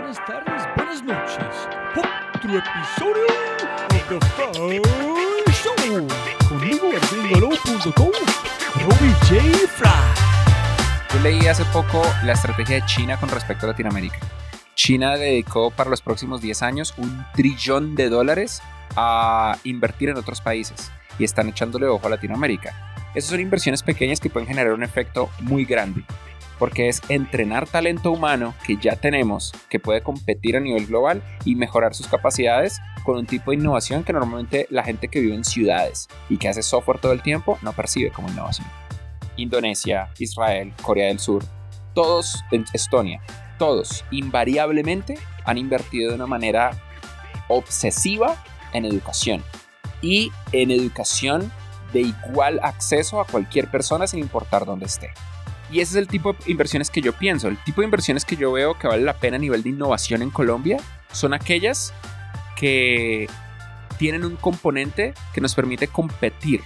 buenas tardes, buenas noches. Otro episodio de The Fry Show. Conmigo en gringolo.com, Robbie J. Fry. Yo leí hace poco la estrategia de China con respecto a Latinoamérica. China dedicó para los próximos 10 años un trillón de dólares a invertir en otros países y están echándole ojo a Latinoamérica. Esas son inversiones pequeñas que pueden generar un efecto muy grande, porque es entrenar talento humano que ya tenemos, que puede competir a nivel global y mejorar sus capacidades con un tipo de innovación que normalmente la gente que vive en ciudades y que hace software todo el tiempo no percibe como innovación. Indonesia, Israel, Corea del Sur, todos, en Estonia, todos invariablemente han invertido de una manera obsesiva en educación y en educación de igual acceso a cualquier persona sin importar dónde esté. Y ese es el tipo de inversiones que yo pienso. El tipo de inversiones que yo veo que vale la pena a nivel de innovación en Colombia son aquellas que tienen un componente que nos permite competir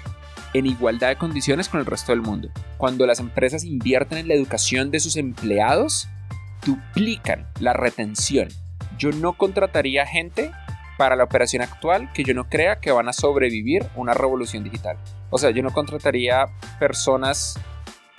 en igualdad de condiciones con el resto del mundo. Cuando las empresas invierten en la educación de sus empleados, duplican la retención. Yo no contrataría gente para la operación actual que yo no crea que van a sobrevivir una revolución digital. O sea, yo no contrataría personas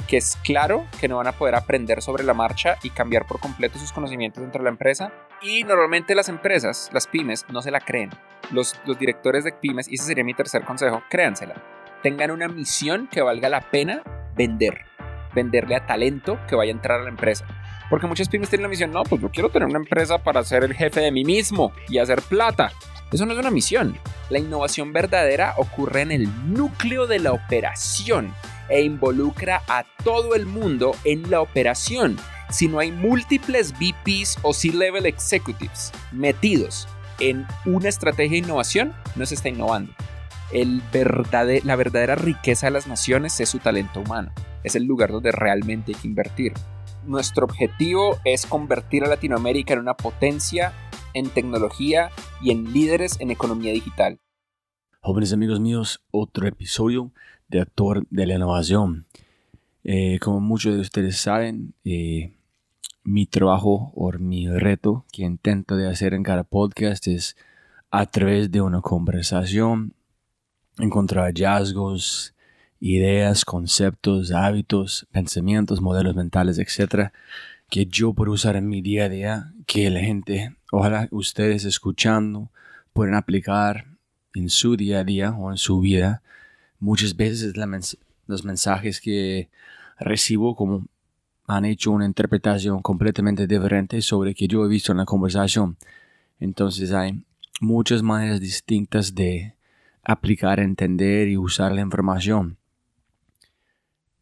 que es claro que no van a poder aprender sobre la marcha y cambiar por completo sus conocimientos dentro de la empresa. Y normalmente las empresas, las pymes, no se la creen. Los, los directores de pymes, y ese sería mi tercer consejo, créansela. Tengan una misión que valga la pena vender. Venderle a talento que vaya a entrar a la empresa. Porque muchas pymes tienen la misión, no, pues yo quiero tener una empresa para ser el jefe de mí mismo y hacer plata. Eso no es una misión. La innovación verdadera ocurre en el núcleo de la operación e involucra a todo el mundo en la operación. Si no hay múltiples VPs o C-Level Executives metidos en una estrategia de innovación, no se está innovando. La verdadera riqueza de las naciones es su talento humano. Es el lugar donde realmente hay que invertir nuestro objetivo es convertir a Latinoamérica en una potencia en tecnología y en líderes en economía digital. Jóvenes amigos míos, otro episodio de Actor de la Innovación. Eh, como muchos de ustedes saben, eh, mi trabajo o mi reto que intento de hacer en cada podcast es a través de una conversación encontrar hallazgos, ideas, conceptos, hábitos, pensamientos, modelos mentales, etcétera, que yo puedo usar en mi día a día, que la gente, ojalá ustedes escuchando, puedan aplicar en su día a día o en su vida. Muchas veces los mensajes que recibo como han hecho una interpretación completamente diferente sobre que yo he visto en la conversación. Entonces hay muchas maneras distintas de aplicar, entender y usar la información.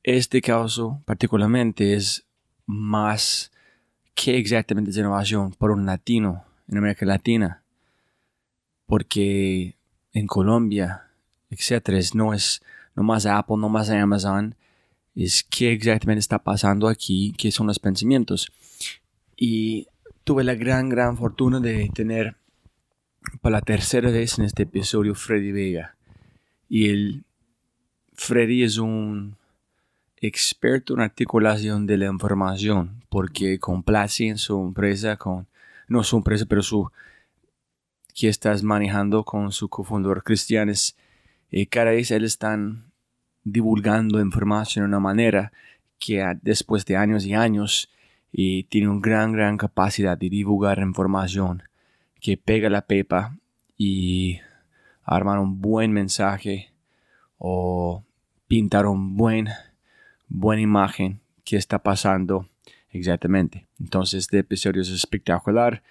Este caso particularmente es más que exactamente es innovación por un latino en América Latina. Porque en Colombia, etcétera, no es no más Apple, no más Amazon, es qué exactamente está pasando aquí, qué son los pensamientos. Y tuve la gran, gran fortuna de tener para la tercera vez en este episodio Freddy Vega. Y el Freddy es un experto en articulación de la información porque complace en su empresa con, no su empresa, pero su, que estás manejando con su cofundador Cristianes. Y cada vez están divulgando información de una manera que después de años y años y tiene una gran, gran capacidad de divulgar información que pega la pepa y armar un buen mensaje o pintar un buen buena imagen que está pasando exactamente. Entonces este episodio es espectacular.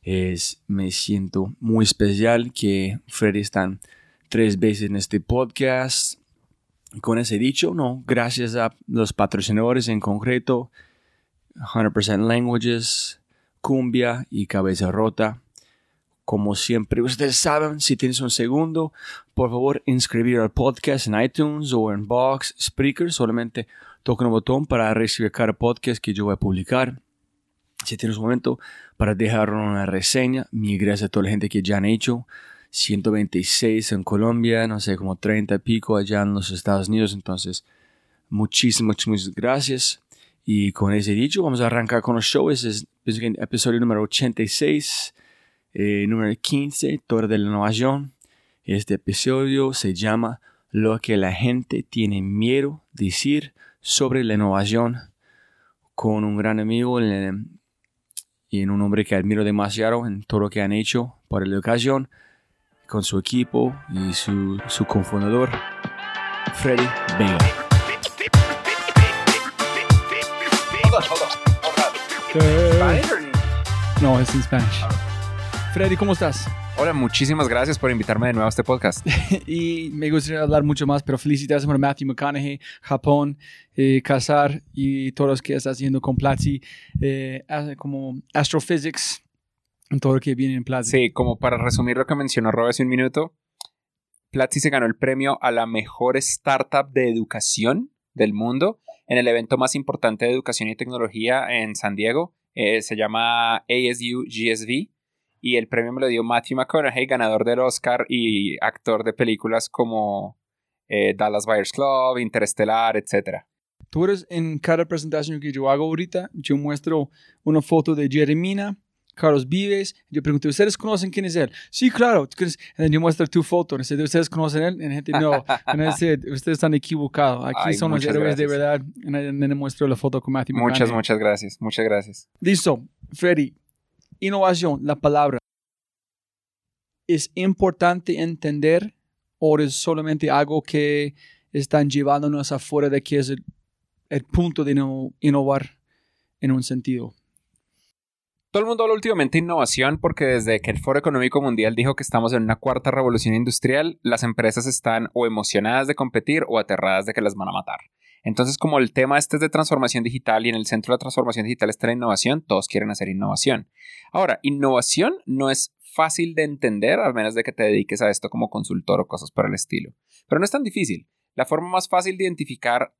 Es, me siento muy especial que Freddy están tres veces en este podcast. Con ese dicho, no, gracias a los patrocinadores en concreto, 100% Languages, Cumbia y Cabeza Rota. Como siempre, ustedes saben, si tienes un segundo, por favor, inscribir al podcast en iTunes o en Box, Spreaker. Solamente toca un botón para recibir cada podcast que yo voy a publicar. Si tienes un momento para dejar una reseña, mi gracias a toda la gente que ya han hecho. 126 en Colombia, no sé, como 30 y pico allá en los Estados Unidos. Entonces, muchísimas, muchísimas gracias. Y con ese dicho, vamos a arrancar con los shows. Es, es el episodio número 86, eh, número 15, Torre de la Innovación. Este episodio se llama Lo que la gente tiene miedo decir sobre la innovación con un gran amigo y en un hombre que admiro demasiado en todo lo que han hecho por la ocasión, con su equipo y su, su cofundador, Freddy Vega. No, es en Spanish. Freddy, ¿cómo estás? Hola, muchísimas gracias por invitarme de nuevo a este podcast. y me gustaría hablar mucho más, pero felicidades por Matthew McConaughey, Japón, eh, Casar y todos los que estás haciendo con Platzi, eh, como Astrophysics, en todo lo que viene en Platzi. Sí, como para resumir lo que mencionó Rob hace un minuto, Platzi se ganó el premio a la mejor startup de educación del mundo en el evento más importante de educación y tecnología en San Diego. Eh, se llama ASU GSV y el premio me lo dio Matthew McConaughey, ganador del Oscar y actor de películas como eh, Dallas Buyers Club, Interestelar, etc. Tú eres en cada presentación que yo hago ahorita, yo muestro una foto de Jeremina, Carlos Vives. Yo pregunto, ¿ustedes conocen quién es él? Sí, claro. Y yo muestro tu foto. ¿Ustedes conocen él? Y la gente, no. ustedes están equivocados. Aquí son los héroes de verdad. Y le muestro la foto con Matthew Muchas, muchas gracias. Muchas gracias. Listo. Freddy, innovación, la palabra. ¿Es importante entender o es solamente algo que están llevándonos afuera de que es el, punto de innovar en un sentido? Todo el mundo habla últimamente de innovación porque desde que el Foro Económico Mundial dijo que estamos en una cuarta revolución industrial, las empresas están o emocionadas de competir o aterradas de que las van a matar. Entonces, como el tema este es de transformación digital y en el centro de la transformación digital está la innovación, todos quieren hacer innovación. Ahora, innovación no es fácil de entender, al menos de que te dediques a esto como consultor o cosas por el estilo. Pero no es tan difícil. La forma más fácil de identificar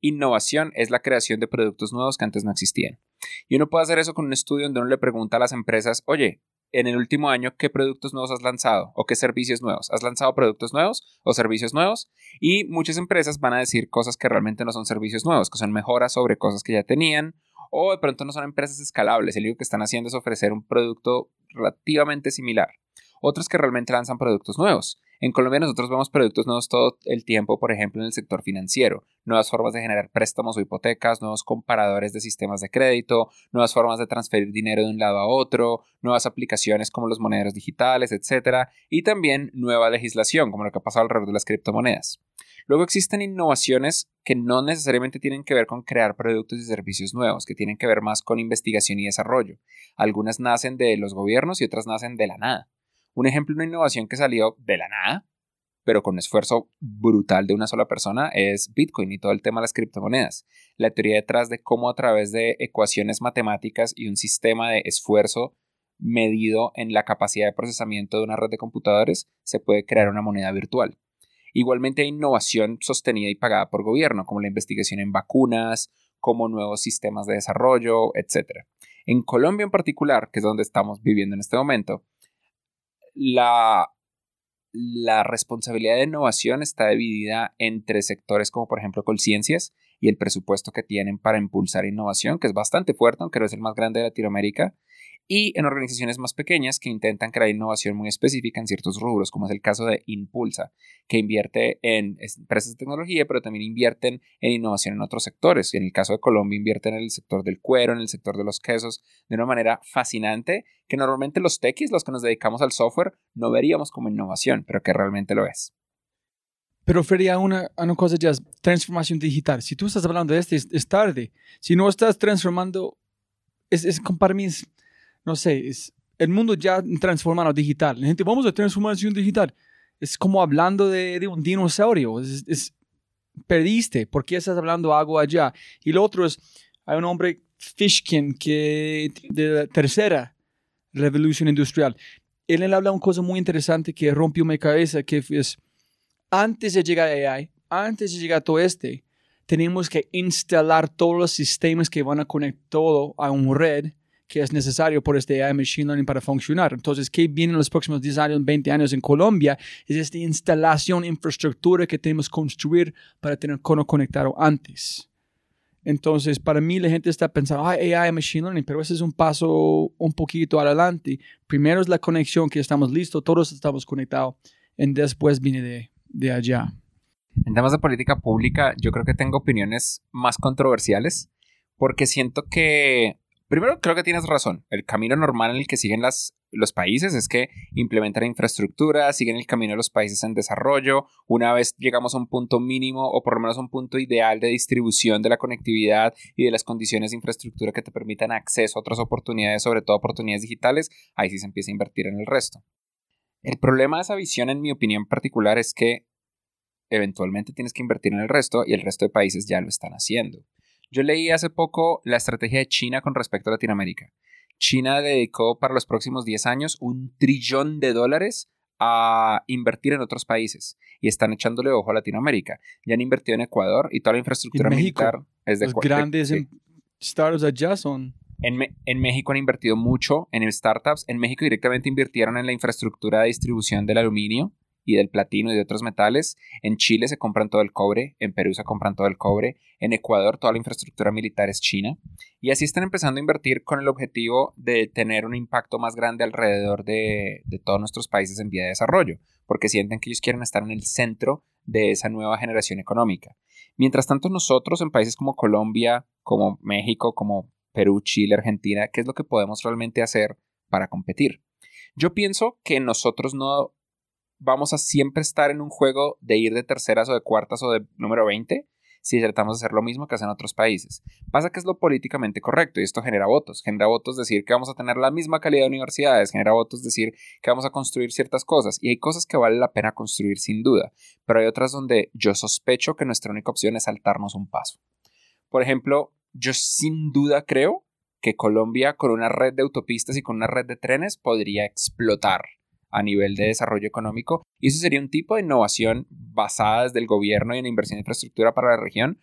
innovación es la creación de productos nuevos que antes no existían. Y uno puede hacer eso con un estudio donde uno le pregunta a las empresas, oye, en el último año qué productos nuevos has lanzado o qué servicios nuevos. ¿Has lanzado productos nuevos o servicios nuevos? Y muchas empresas van a decir cosas que realmente no son servicios nuevos, que son mejoras sobre cosas que ya tenían o de pronto no son empresas escalables. El único que están haciendo es ofrecer un producto relativamente similar. Otros que realmente lanzan productos nuevos. En Colombia nosotros vemos productos nuevos todo el tiempo, por ejemplo, en el sector financiero, nuevas formas de generar préstamos o hipotecas, nuevos comparadores de sistemas de crédito, nuevas formas de transferir dinero de un lado a otro, nuevas aplicaciones como los monederos digitales, etc. Y también nueva legislación, como lo que ha pasado alrededor de las criptomonedas. Luego existen innovaciones que no necesariamente tienen que ver con crear productos y servicios nuevos, que tienen que ver más con investigación y desarrollo. Algunas nacen de los gobiernos y otras nacen de la nada. Un ejemplo de una innovación que salió de la nada, pero con esfuerzo brutal de una sola persona, es Bitcoin y todo el tema de las criptomonedas. La teoría detrás de cómo a través de ecuaciones matemáticas y un sistema de esfuerzo medido en la capacidad de procesamiento de una red de computadores se puede crear una moneda virtual. Igualmente hay innovación sostenida y pagada por gobierno, como la investigación en vacunas, como nuevos sistemas de desarrollo, etc. En Colombia en particular, que es donde estamos viviendo en este momento, la, la responsabilidad de innovación está dividida entre sectores como por ejemplo Colciencias y el presupuesto que tienen para impulsar innovación, que es bastante fuerte, aunque no es el más grande de Latinoamérica, y en organizaciones más pequeñas que intentan crear innovación muy específica en ciertos rubros, como es el caso de Impulsa, que invierte en empresas de tecnología, pero también invierten en innovación en otros sectores. En el caso de Colombia, invierten en el sector del cuero, en el sector de los quesos, de una manera fascinante, que normalmente los techis, los que nos dedicamos al software, no veríamos como innovación, pero que realmente lo es. Pero Freddy, una, una cosa ya es transformación digital. Si tú estás hablando de este, es, tarde. Si no estás transformando, es, es para mí no sé, es, el mundo ya transformado digital. La gente, vamos a transformación digital. Es como hablando de, de un dinosaurio. Es, es, perdiste. ¿Por qué estás hablando algo allá? Y lo otro es, hay un hombre, Fishkin, que de la tercera revolución industrial. Él, él habla una cosa muy interesante que rompió mi cabeza, que es, antes de llegar a AI, antes de llegar a todo este, tenemos que instalar todos los sistemas que van a conectar todo a una red que es necesario por este AI Machine Learning para funcionar. Entonces, ¿qué viene en los próximos 10 años, 20 años en Colombia? Es esta instalación, infraestructura que tenemos que construir para tener cono conectado antes. Entonces, para mí la gente está pensando, ah, AI, Machine Learning, pero ese es un paso un poquito adelante. Primero es la conexión, que estamos listos, todos estamos conectados, y después viene de, de allá. En temas de política pública, yo creo que tengo opiniones más controversiales, porque siento que Primero, creo que tienes razón. El camino normal en el que siguen los países es que implementan infraestructura, siguen el camino de los países en desarrollo. Una vez llegamos a un punto mínimo o por lo menos a un punto ideal de distribución de la conectividad y de las condiciones de infraestructura que te permitan acceso a otras oportunidades, sobre todo oportunidades digitales, ahí sí se empieza a invertir en el resto. El problema de esa visión, en mi opinión particular, es que eventualmente tienes que invertir en el resto y el resto de países ya lo están haciendo. Yo leí hace poco la estrategia de China con respecto a Latinoamérica. China dedicó para los próximos 10 años un trillón de dólares a invertir en otros países y están echándole ojo a Latinoamérica. Ya han invertido en Ecuador y toda la infraestructura militar es de Los grandes startups allá son. En, en, México han invertido mucho en startups. En México directamente invirtieron en la infraestructura de distribución del aluminio y del platino y de otros metales. En Chile se compran todo el cobre, en Perú se compran todo el cobre, en Ecuador toda la infraestructura militar es china. Y así están empezando a invertir con el objetivo de tener un impacto más grande alrededor de, de todos nuestros países en vía de desarrollo, porque sienten que ellos quieren estar en el centro de esa nueva generación económica. Mientras tanto nosotros en países como Colombia, como México, como Perú, Chile, Argentina, ¿qué es lo que podemos realmente hacer para competir? Yo pienso que nosotros no vamos a siempre estar en un juego de ir de terceras o de cuartas o de número 20 si tratamos de hacer lo mismo que hacen otros países. Pasa que es lo políticamente correcto y esto genera votos. Genera votos decir que vamos a tener la misma calidad de universidades, genera votos decir que vamos a construir ciertas cosas y hay cosas que vale la pena construir sin duda, pero hay otras donde yo sospecho que nuestra única opción es saltarnos un paso. Por ejemplo, yo sin duda creo que Colombia con una red de autopistas y con una red de trenes podría explotar a nivel de desarrollo económico. Y eso sería un tipo de innovación basada desde el gobierno y en inversión de infraestructura para la región.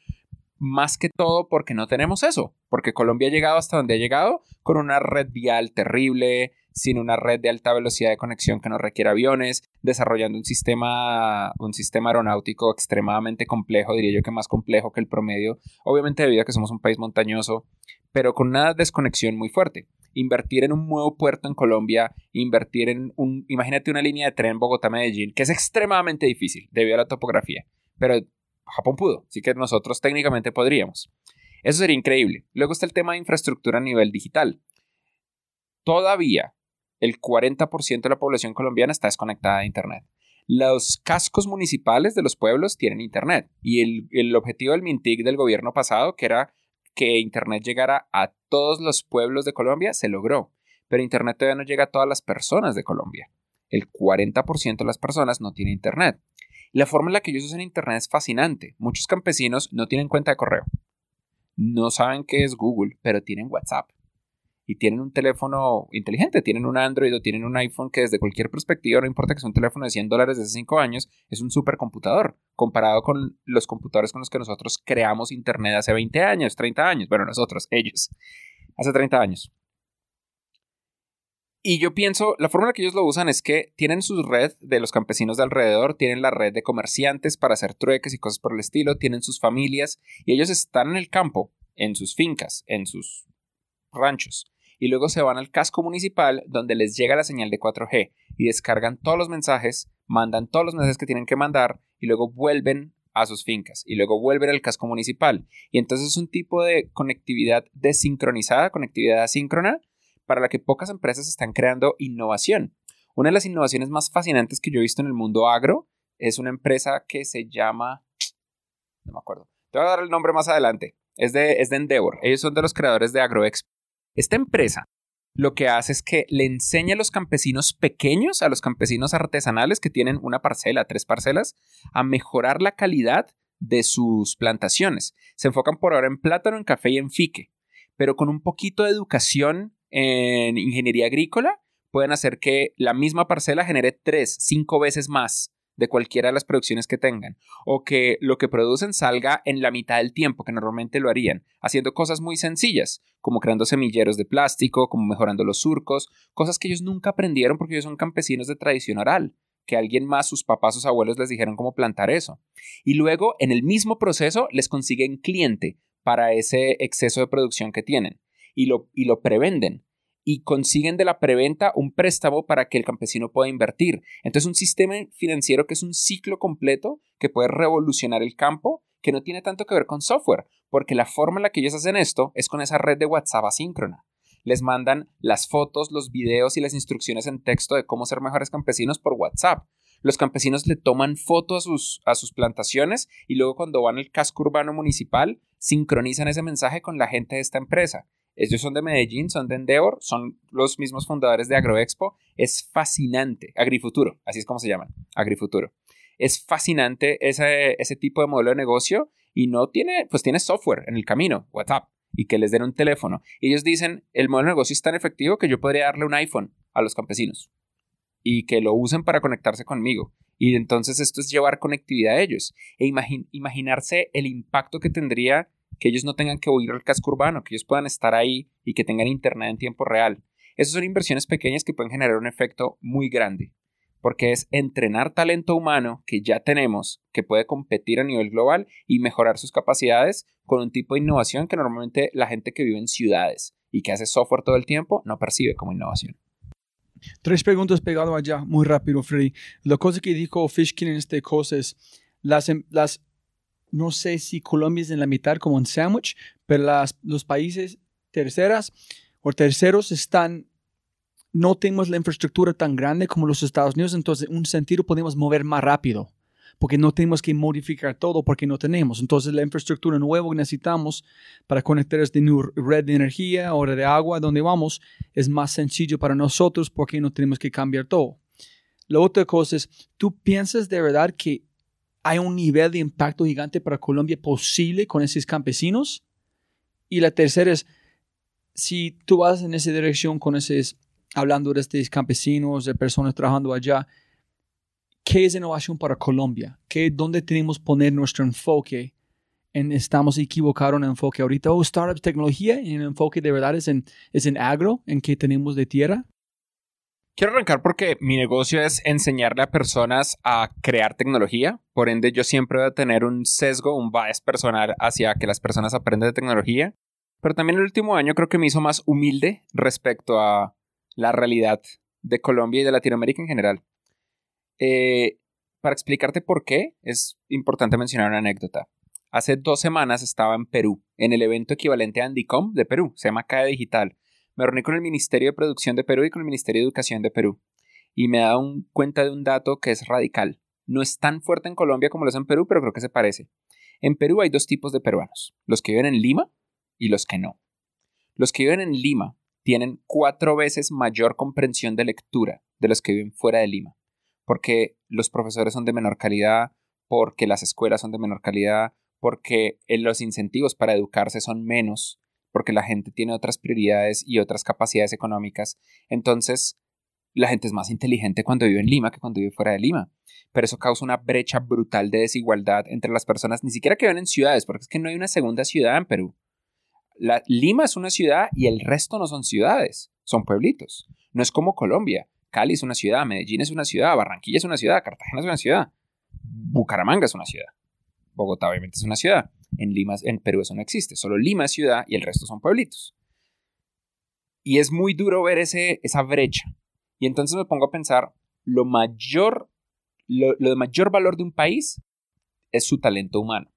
Más que todo porque no tenemos eso, porque Colombia ha llegado hasta donde ha llegado con una red vial terrible, sin una red de alta velocidad de conexión que no requiere aviones, desarrollando un sistema, un sistema aeronáutico extremadamente complejo, diría yo que más complejo que el promedio, obviamente debido a que somos un país montañoso, pero con una desconexión muy fuerte invertir en un nuevo puerto en Colombia, invertir en un, imagínate una línea de tren Bogotá-Medellín, que es extremadamente difícil debido a la topografía, pero Japón pudo, así que nosotros técnicamente podríamos. Eso sería increíble. Luego está el tema de infraestructura a nivel digital. Todavía el 40% de la población colombiana está desconectada de Internet. Los cascos municipales de los pueblos tienen Internet y el, el objetivo del MINTIC del gobierno pasado, que era que Internet llegara a todos los pueblos de Colombia, se logró, pero Internet todavía no llega a todas las personas de Colombia. El 40% de las personas no tiene Internet. La forma en la que ellos usan Internet es fascinante. Muchos campesinos no tienen cuenta de correo. No saben qué es Google, pero tienen WhatsApp y tienen un teléfono inteligente, tienen un Android o tienen un iPhone que desde cualquier perspectiva, no importa que sea un teléfono de 100 dólares de hace 5 años, es un supercomputador comparado con los computadores con los que nosotros creamos Internet hace 20 años, 30 años, bueno, nosotros, ellos, hace 30 años. Y yo pienso, la forma en la que ellos lo usan es que tienen su red de los campesinos de alrededor, tienen la red de comerciantes para hacer trueques y cosas por el estilo, tienen sus familias y ellos están en el campo, en sus fincas, en sus ranchos y luego se van al casco municipal donde les llega la señal de 4G y descargan todos los mensajes, mandan todos los mensajes que tienen que mandar y luego vuelven a sus fincas y luego vuelven al casco municipal. Y entonces es un tipo de conectividad desincronizada, conectividad asíncrona, para la que pocas empresas están creando innovación. Una de las innovaciones más fascinantes que yo he visto en el mundo agro es una empresa que se llama... No me acuerdo. Te voy a dar el nombre más adelante. Es de, es de Endeavor. Ellos son de los creadores de AgroExpo. Esta empresa lo que hace es que le enseña a los campesinos pequeños, a los campesinos artesanales que tienen una parcela, tres parcelas, a mejorar la calidad de sus plantaciones. Se enfocan por ahora en plátano, en café y en fique, pero con un poquito de educación en ingeniería agrícola pueden hacer que la misma parcela genere tres, cinco veces más de cualquiera de las producciones que tengan, o que lo que producen salga en la mitad del tiempo que normalmente lo harían, haciendo cosas muy sencillas, como creando semilleros de plástico, como mejorando los surcos, cosas que ellos nunca aprendieron porque ellos son campesinos de tradición oral, que alguien más, sus papás, sus abuelos les dijeron cómo plantar eso. Y luego, en el mismo proceso, les consiguen cliente para ese exceso de producción que tienen y lo, y lo prevenden y consiguen de la preventa un préstamo para que el campesino pueda invertir. Entonces un sistema financiero que es un ciclo completo que puede revolucionar el campo que no tiene tanto que ver con software, porque la forma en la que ellos hacen esto es con esa red de WhatsApp asíncrona. Les mandan las fotos, los videos y las instrucciones en texto de cómo ser mejores campesinos por WhatsApp. Los campesinos le toman fotos a sus, a sus plantaciones y luego cuando van al casco urbano municipal sincronizan ese mensaje con la gente de esta empresa. Ellos son de Medellín, son de Endeavor, son los mismos fundadores de Agroexpo. Es fascinante. Agrifuturo, así es como se llaman. Agrifuturo. Es fascinante ese, ese tipo de modelo de negocio y no tiene, pues tiene software en el camino, WhatsApp, y que les den un teléfono. Y ellos dicen, el modelo de negocio es tan efectivo que yo podría darle un iPhone a los campesinos y que lo usen para conectarse conmigo. Y entonces esto es llevar conectividad a ellos e imaginarse el impacto que tendría que ellos no tengan que huir al casco urbano, que ellos puedan estar ahí y que tengan internet en tiempo real. Esas son inversiones pequeñas que pueden generar un efecto muy grande, porque es entrenar talento humano que ya tenemos, que puede competir a nivel global y mejorar sus capacidades con un tipo de innovación que normalmente la gente que vive en ciudades y que hace software todo el tiempo no percibe como innovación. Tres preguntas pegado allá, muy rápido, Freddy. La cosa que dijo Fishkin en este cosa es, las, em, las no sé si Colombia es en la mitad como un sándwich, pero las, los países terceras o terceros están, no tenemos la infraestructura tan grande como los Estados Unidos, entonces en un sentido podemos mover más rápido, porque no tenemos que modificar todo porque no tenemos. Entonces la infraestructura nueva que necesitamos para conectar esta red de energía o de agua donde vamos es más sencillo para nosotros porque no tenemos que cambiar todo. La otra cosa es, ¿tú piensas de verdad que hay un nivel de impacto gigante para Colombia posible con esos campesinos. Y la tercera es, si tú vas en esa dirección con esos, hablando de estos campesinos, de personas trabajando allá, ¿qué es innovación para Colombia? ¿Qué, ¿Dónde tenemos que poner nuestro enfoque? En, estamos equivocados en el enfoque ahorita, o oh, startups, tecnología, y el enfoque de verdad es en, es en agro, en qué tenemos de tierra. Quiero arrancar porque mi negocio es enseñarle a personas a crear tecnología. Por ende, yo siempre voy a tener un sesgo, un bias personal hacia que las personas aprendan de tecnología. Pero también el último año creo que me hizo más humilde respecto a la realidad de Colombia y de Latinoamérica en general. Eh, para explicarte por qué, es importante mencionar una anécdota. Hace dos semanas estaba en Perú, en el evento equivalente a Andicom de Perú, se llama CAE Digital me reuní con el Ministerio de Producción de Perú y con el Ministerio de Educación de Perú. Y me he dado cuenta de un dato que es radical. No es tan fuerte en Colombia como lo es en Perú, pero creo que se parece. En Perú hay dos tipos de peruanos, los que viven en Lima y los que no. Los que viven en Lima tienen cuatro veces mayor comprensión de lectura de los que viven fuera de Lima, porque los profesores son de menor calidad, porque las escuelas son de menor calidad, porque los incentivos para educarse son menos, porque la gente tiene otras prioridades y otras capacidades económicas. Entonces, la gente es más inteligente cuando vive en Lima que cuando vive fuera de Lima. Pero eso causa una brecha brutal de desigualdad entre las personas, ni siquiera que viven en ciudades, porque es que no hay una segunda ciudad en Perú. Lima es una ciudad y el resto no son ciudades, son pueblitos. No es como Colombia. Cali es una ciudad, Medellín es una ciudad, Barranquilla es una ciudad, Cartagena es una ciudad, Bucaramanga es una ciudad, Bogotá obviamente es una ciudad. En Lima, en Perú eso no existe, solo Lima es ciudad y el resto son pueblitos. Y es muy duro ver ese, esa brecha. Y entonces me pongo a pensar, lo mayor, lo, lo de mayor valor de un país es su talento humano.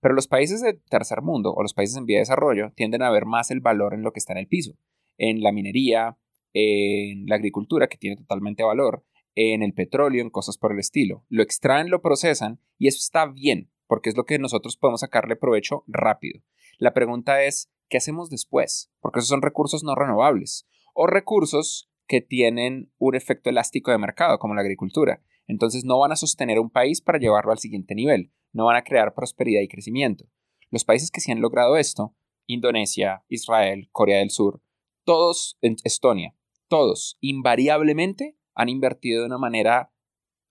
Pero los países de tercer mundo o los países en vía de desarrollo tienden a ver más el valor en lo que está en el piso, en la minería, en la agricultura, que tiene totalmente valor, en el petróleo, en cosas por el estilo. Lo extraen, lo procesan y eso está bien, porque es lo que nosotros podemos sacarle provecho rápido. La pregunta es, ¿qué hacemos después? Porque esos son recursos no renovables o recursos que tienen un efecto elástico de mercado, como la agricultura. Entonces no van a sostener un país para llevarlo al siguiente nivel, no van a crear prosperidad y crecimiento. Los países que sí han logrado esto, Indonesia, Israel, Corea del Sur, todos, en Estonia, todos invariablemente han invertido de una manera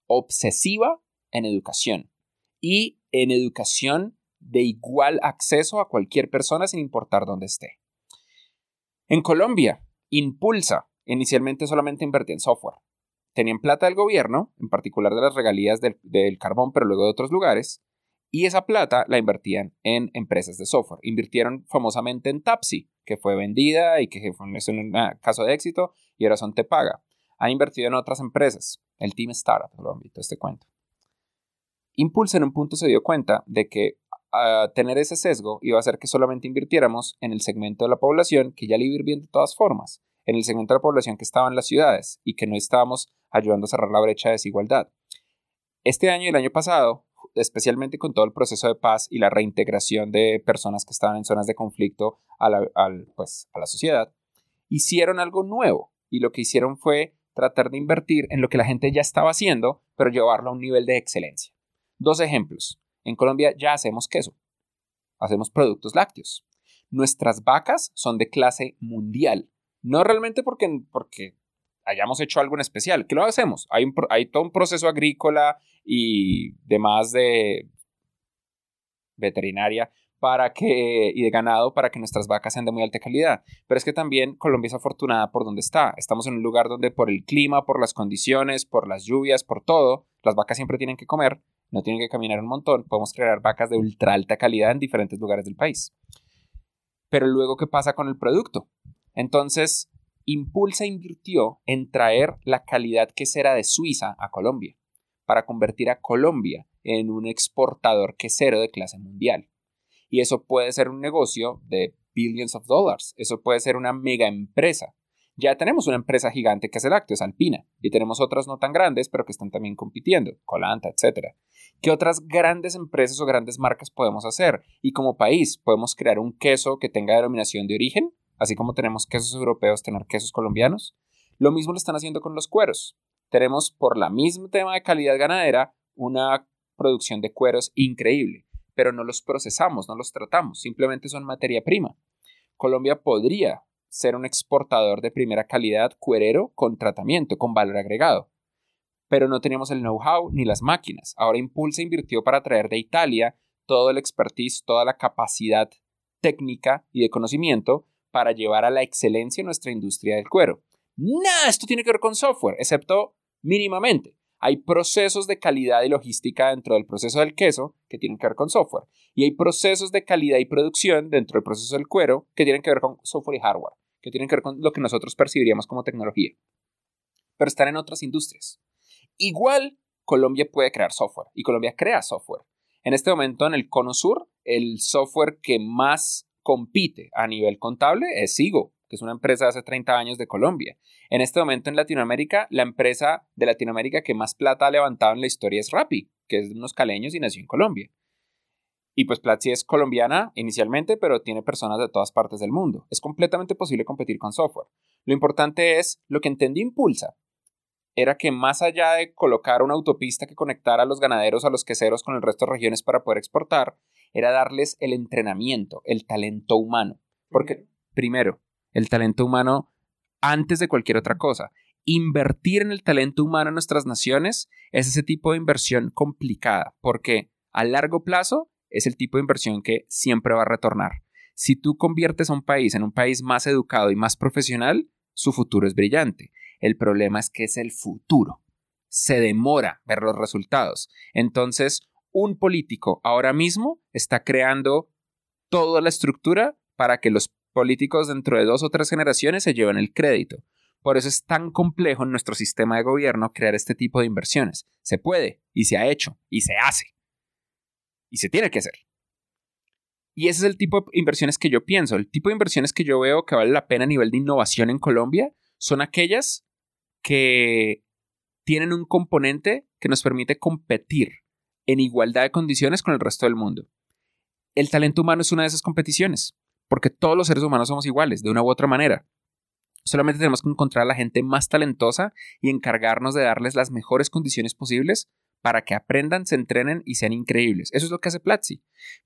obsesiva en educación y en educación de igual acceso a cualquier persona sin importar dónde esté. En Colombia, Impulsa inicialmente solamente invertía en software. Tenían plata del gobierno, en particular de las regalías del, carbón, pero luego de otros lugares, Y esa plata la invertían en empresas de software. Invirtieron famosamente en Tapsi, que fue vendida y que fue un caso de éxito, y ahora son Te Paga. Han invertido en otras empresas, el Team Startup, lo han visto este cuento. Impulse en un punto se dio cuenta de que a tener ese sesgo iba a hacer que solamente invirtiéramos en el segmento de la población que ya le iba bien de todas formas, en el segmento de la población que estaba en las ciudades y que no estábamos ayudando a cerrar la brecha de desigualdad. Este año y el año pasado, especialmente con todo el proceso de paz y la reintegración de personas que estaban en zonas de conflicto a la, pues, a la sociedad, hicieron algo nuevo y lo que hicieron fue tratar de invertir en lo que la gente ya estaba haciendo, pero llevarlo a un nivel de excelencia. Dos ejemplos. En Colombia ya hacemos queso. Hacemos productos lácteos. Nuestras vacas son de clase mundial. No realmente porque, porque hayamos hecho algo en especial. ¿Qué lo hacemos? Hay, todo un proceso agrícola y demás de veterinaria para que, y de ganado para que nuestras vacas sean de muy alta calidad. Pero es que también Colombia es afortunada por donde está. Estamos en un lugar donde por el clima, por las condiciones, por las lluvias, por todo, las vacas siempre tienen que comer, no tienen que caminar un montón, podemos crear vacas de ultra alta calidad en diferentes lugares del país. Pero luego, ¿qué pasa con el producto? Entonces, Impulsa invirtió en traer la calidad quesera de Suiza a Colombia, para convertir a Colombia en un exportador quesero de clase mundial. Y eso puede ser un negocio de billions of dollars, eso puede ser una mega empresa ya tenemos una empresa gigante que es el lácteos, Alpina, y tenemos otras no tan grandes, pero que están también compitiendo, Colanta, etc. ¿Qué otras grandes empresas o grandes marcas podemos hacer? Y como país, ¿podemos crear un queso que tenga denominación de origen? Así como tenemos quesos europeos, tener quesos colombianos. Lo mismo lo están haciendo con los cueros. Tenemos, por la misma tema de calidad ganadera, una producción de cueros increíble, pero no los procesamos, no los tratamos, simplemente son materia prima. Colombia podría ser un exportador de primera calidad cuerero con tratamiento, con valor agregado. Pero no teníamos el know-how ni las máquinas. Ahora Impulsa invirtió para traer de Italia todo el expertise, toda la capacidad técnica y de conocimiento para llevar a la excelencia nuestra industria del cuero. Nada, esto tiene que ver con software, excepto mínimamente. Hay procesos de calidad y logística dentro del proceso del queso que tienen que ver con software. Y hay procesos de calidad y producción dentro del proceso del cuero que tienen que ver con software y hardware, que tienen que ver con lo que nosotros percibiríamos como tecnología. Pero están en otras industrias. Igual, Colombia puede crear software y Colombia crea software. En este momento, en el Cono Sur, el software que más compite a nivel contable es SIGO, que es una empresa de hace 30 años de Colombia. En este momento en Latinoamérica, la empresa de Latinoamérica que más plata ha levantado en la historia es Rappi, que es de unos caleños y nació en Colombia. Y pues Platzi es colombiana inicialmente, pero tiene personas de todas partes del mundo. Es completamente posible competir con software. Lo importante es, lo que entendí Impulsa, era que más allá de colocar una autopista que conectara a los ganaderos a los queseros con el resto de regiones para poder exportar, era darles el entrenamiento, el talento humano. Porque, primero, el talento humano antes de cualquier otra cosa. Invertir en el talento humano en nuestras naciones es ese tipo de inversión complicada, porque a largo plazo es el tipo de inversión que siempre va a retornar. Si tú conviertes a un país en un país más educado y más profesional, su futuro es brillante. El problema es que es el futuro. Se demora ver los resultados. Entonces, un político ahora mismo está creando toda la estructura para que los políticos dentro de dos o tres generaciones se llevan el crédito. Por eso es tan complejo en nuestro sistema de gobierno crear este tipo de inversiones. Se puede, y se ha hecho, y se hace. Y se tiene que hacer. Y ese es el tipo de inversiones que yo pienso. El tipo de inversiones que yo veo que vale la pena a nivel de innovación en Colombia son aquellas que tienen un componente que nos permite competir en igualdad de condiciones con el resto del mundo. El talento humano es una de esas competiciones porque todos los seres humanos somos iguales, de una u otra manera. Solamente tenemos que encontrar a la gente más talentosa y encargarnos de darles las mejores condiciones posibles para que aprendan, se entrenen y sean increíbles. Eso es lo que hace Platzi.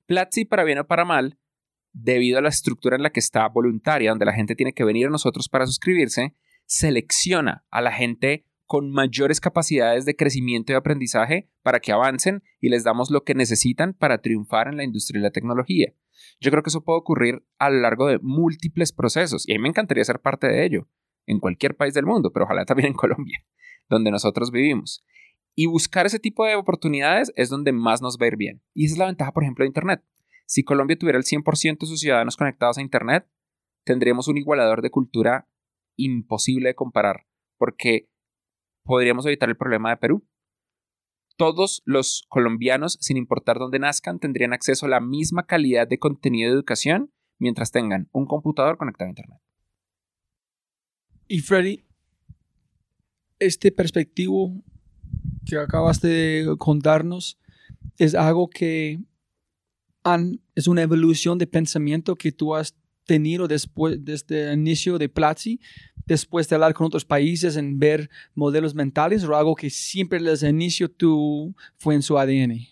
Platzi, para bien o para mal, debido a la estructura en la que está voluntaria, donde la gente tiene que venir a nosotros para suscribirse, selecciona a la gente con mayores capacidades de crecimiento y aprendizaje para que avancen y les damos lo que necesitan para triunfar en la industria y la tecnología. Yo creo que eso puede ocurrir a lo largo de múltiples procesos y a mí me encantaría ser parte de ello en cualquier país del mundo, pero ojalá también en Colombia, donde nosotros vivimos. Y buscar ese tipo de oportunidades es donde más nos va a ir bien. Y esa es la ventaja, por ejemplo, de Internet. Si Colombia tuviera el 100% de sus ciudadanos conectados a Internet, tendríamos un igualador de cultura imposible de comparar, porque podríamos evitar el problema de Perú. Todos los colombianos, sin importar dónde nazcan, tendrían acceso a la misma calidad de contenido de educación mientras tengan un computador conectado a Internet. Y Freddy, este perspectivo que acabas de contarnos es algo que es una evolución de pensamiento que tú has tenido después, desde el inicio de Platzi, después de hablar con otros países en ver modelos mentales o algo que siempre desde el inicio tú fue en su ADN?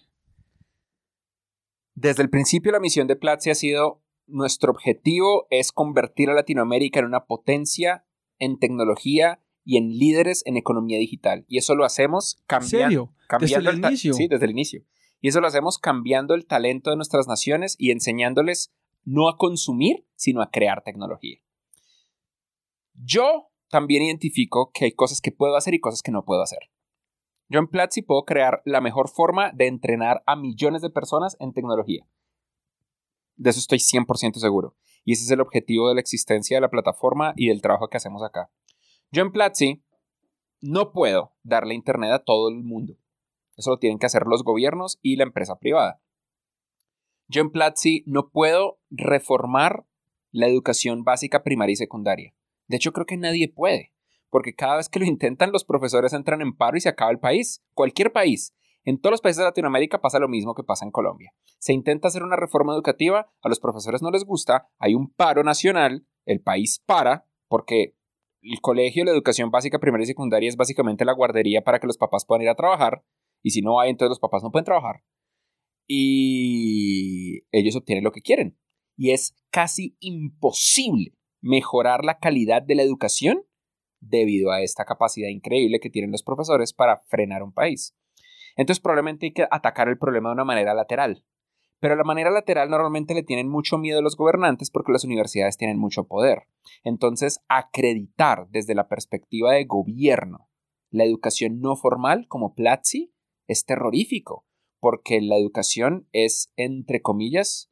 Desde el principio la misión de Platzi ha sido nuestro objetivo es convertir a Latinoamérica en una potencia en tecnología y en líderes en economía digital. Y eso lo hacemos cambiando, cambiando desde el, inicio. Sí, desde el inicio. Y eso lo hacemos cambiando el talento de nuestras naciones y enseñándoles no a consumir, sino a crear tecnología. Yo también identifico que hay cosas que puedo hacer y cosas que no puedo hacer. Yo en Platzi puedo crear la mejor forma de entrenar a millones de personas en tecnología. De eso estoy 100% seguro. Y ese es el objetivo de la existencia de la plataforma y del trabajo que hacemos acá. Yo en Platzi no puedo darle internet a todo el mundo. Eso lo tienen que hacer los gobiernos y la empresa privada. Yo en Platzi no puedo reformar la educación básica primaria y secundaria. De hecho, creo que nadie puede, porque cada vez que lo intentan los profesores entran en paro y se acaba el país. Cualquier país. En todos los países de Latinoamérica pasa lo mismo que pasa en Colombia. Se intenta hacer una reforma educativa, a los profesores no les gusta, hay un paro nacional, el país para, porque el colegio, la educación básica, primaria y secundaria es básicamente la guardería para que los papás puedan ir a trabajar. Y si no hay, entonces los papás no pueden trabajar. Y ellos obtienen lo que quieren. Y es casi imposible mejorar la calidad de la educación debido a esta capacidad increíble que tienen los profesores para frenar un país. Entonces probablemente hay que atacar el problema de una manera lateral. Pero la manera lateral normalmente le tienen mucho miedo a los gobernantes porque las universidades tienen mucho poder. Entonces, acreditar desde la perspectiva de gobierno la educación no formal como Platzi es terrorífico, porque la educación es, entre comillas,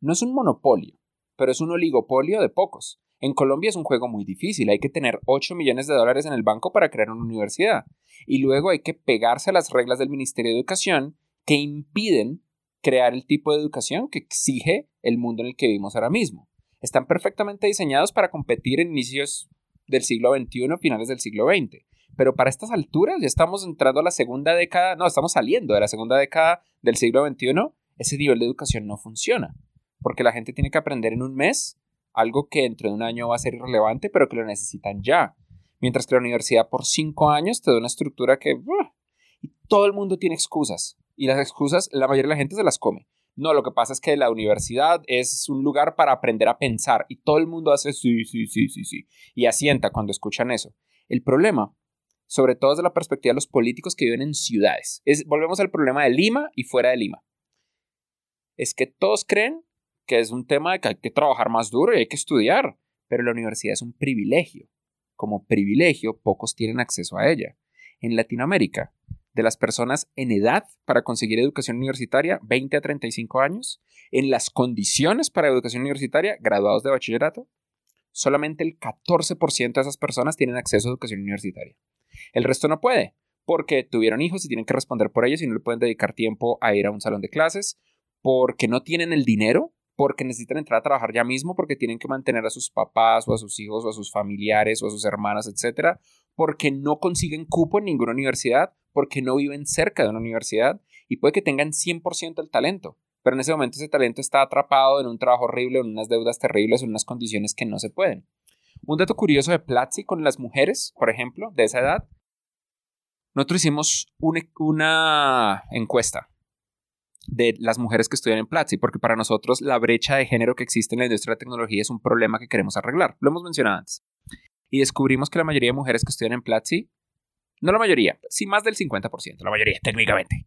no es un monopolio, pero es un oligopolio de pocos. En Colombia es un juego muy difícil, hay que tener 8 millones de dólares en el banco para crear una universidad, y luego hay que pegarse a las reglas del Ministerio de Educación que impiden crear el tipo de educación que exige el mundo en el que vivimos ahora mismo. Están perfectamente diseñados para competir en inicios del siglo XXI, finales del siglo XX. Pero para estas alturas ya estamos entrando a la segunda década, no, estamos saliendo de la segunda década del siglo XXI, ese nivel de educación no funciona. Porque la gente tiene que aprender en un mes algo que dentro de un año va a ser irrelevante, pero que lo necesitan ya. Mientras que la universidad por cinco años te da una estructura que... todo el mundo tiene excusas y las excusas la mayoría de la gente se las come. No, lo que pasa es que la universidad es un lugar para aprender a pensar y todo el mundo hace sí, sí, sí, sí, sí y asienta cuando escuchan eso. El problema, sobre todo desde la perspectiva de los políticos que viven en ciudades, es volvemos al problema de Lima y fuera de Lima. Es que todos creen que es un tema de que hay que trabajar más duro y hay que estudiar, pero la universidad es un privilegio. Como privilegio, pocos tienen acceso a ella. En Latinoamérica, de las personas en edad para conseguir educación universitaria, 20 a 35 años, en las condiciones para educación universitaria, graduados de bachillerato, solamente el 14% de esas personas tienen acceso a educación universitaria. El resto no puede, porque tuvieron hijos y tienen que responder por ellos y no le pueden dedicar tiempo a ir a un salón de clases, porque no tienen el dinero, porque necesitan entrar a trabajar ya mismo, porque tienen que mantener a sus papás o a sus hijos o a sus familiares o a sus hermanas, etcétera, porque no consiguen cupo en ninguna universidad, porque no viven cerca de una universidad y puede que tengan 100% el talento, pero en ese momento ese talento está atrapado en un trabajo horrible, en unas deudas terribles, en unas condiciones que no se pueden. Un dato curioso de Platzi con las mujeres, por ejemplo, de esa edad, nosotros hicimos una, encuesta de las mujeres que estudian en Platzi, porque para nosotros la brecha de género que existe en la industria de la tecnología es un problema que queremos arreglar. Lo hemos mencionado antes y descubrimos que la mayoría de mujeres que estudian en Platzi, no la mayoría, sí más del 50%, la mayoría técnicamente,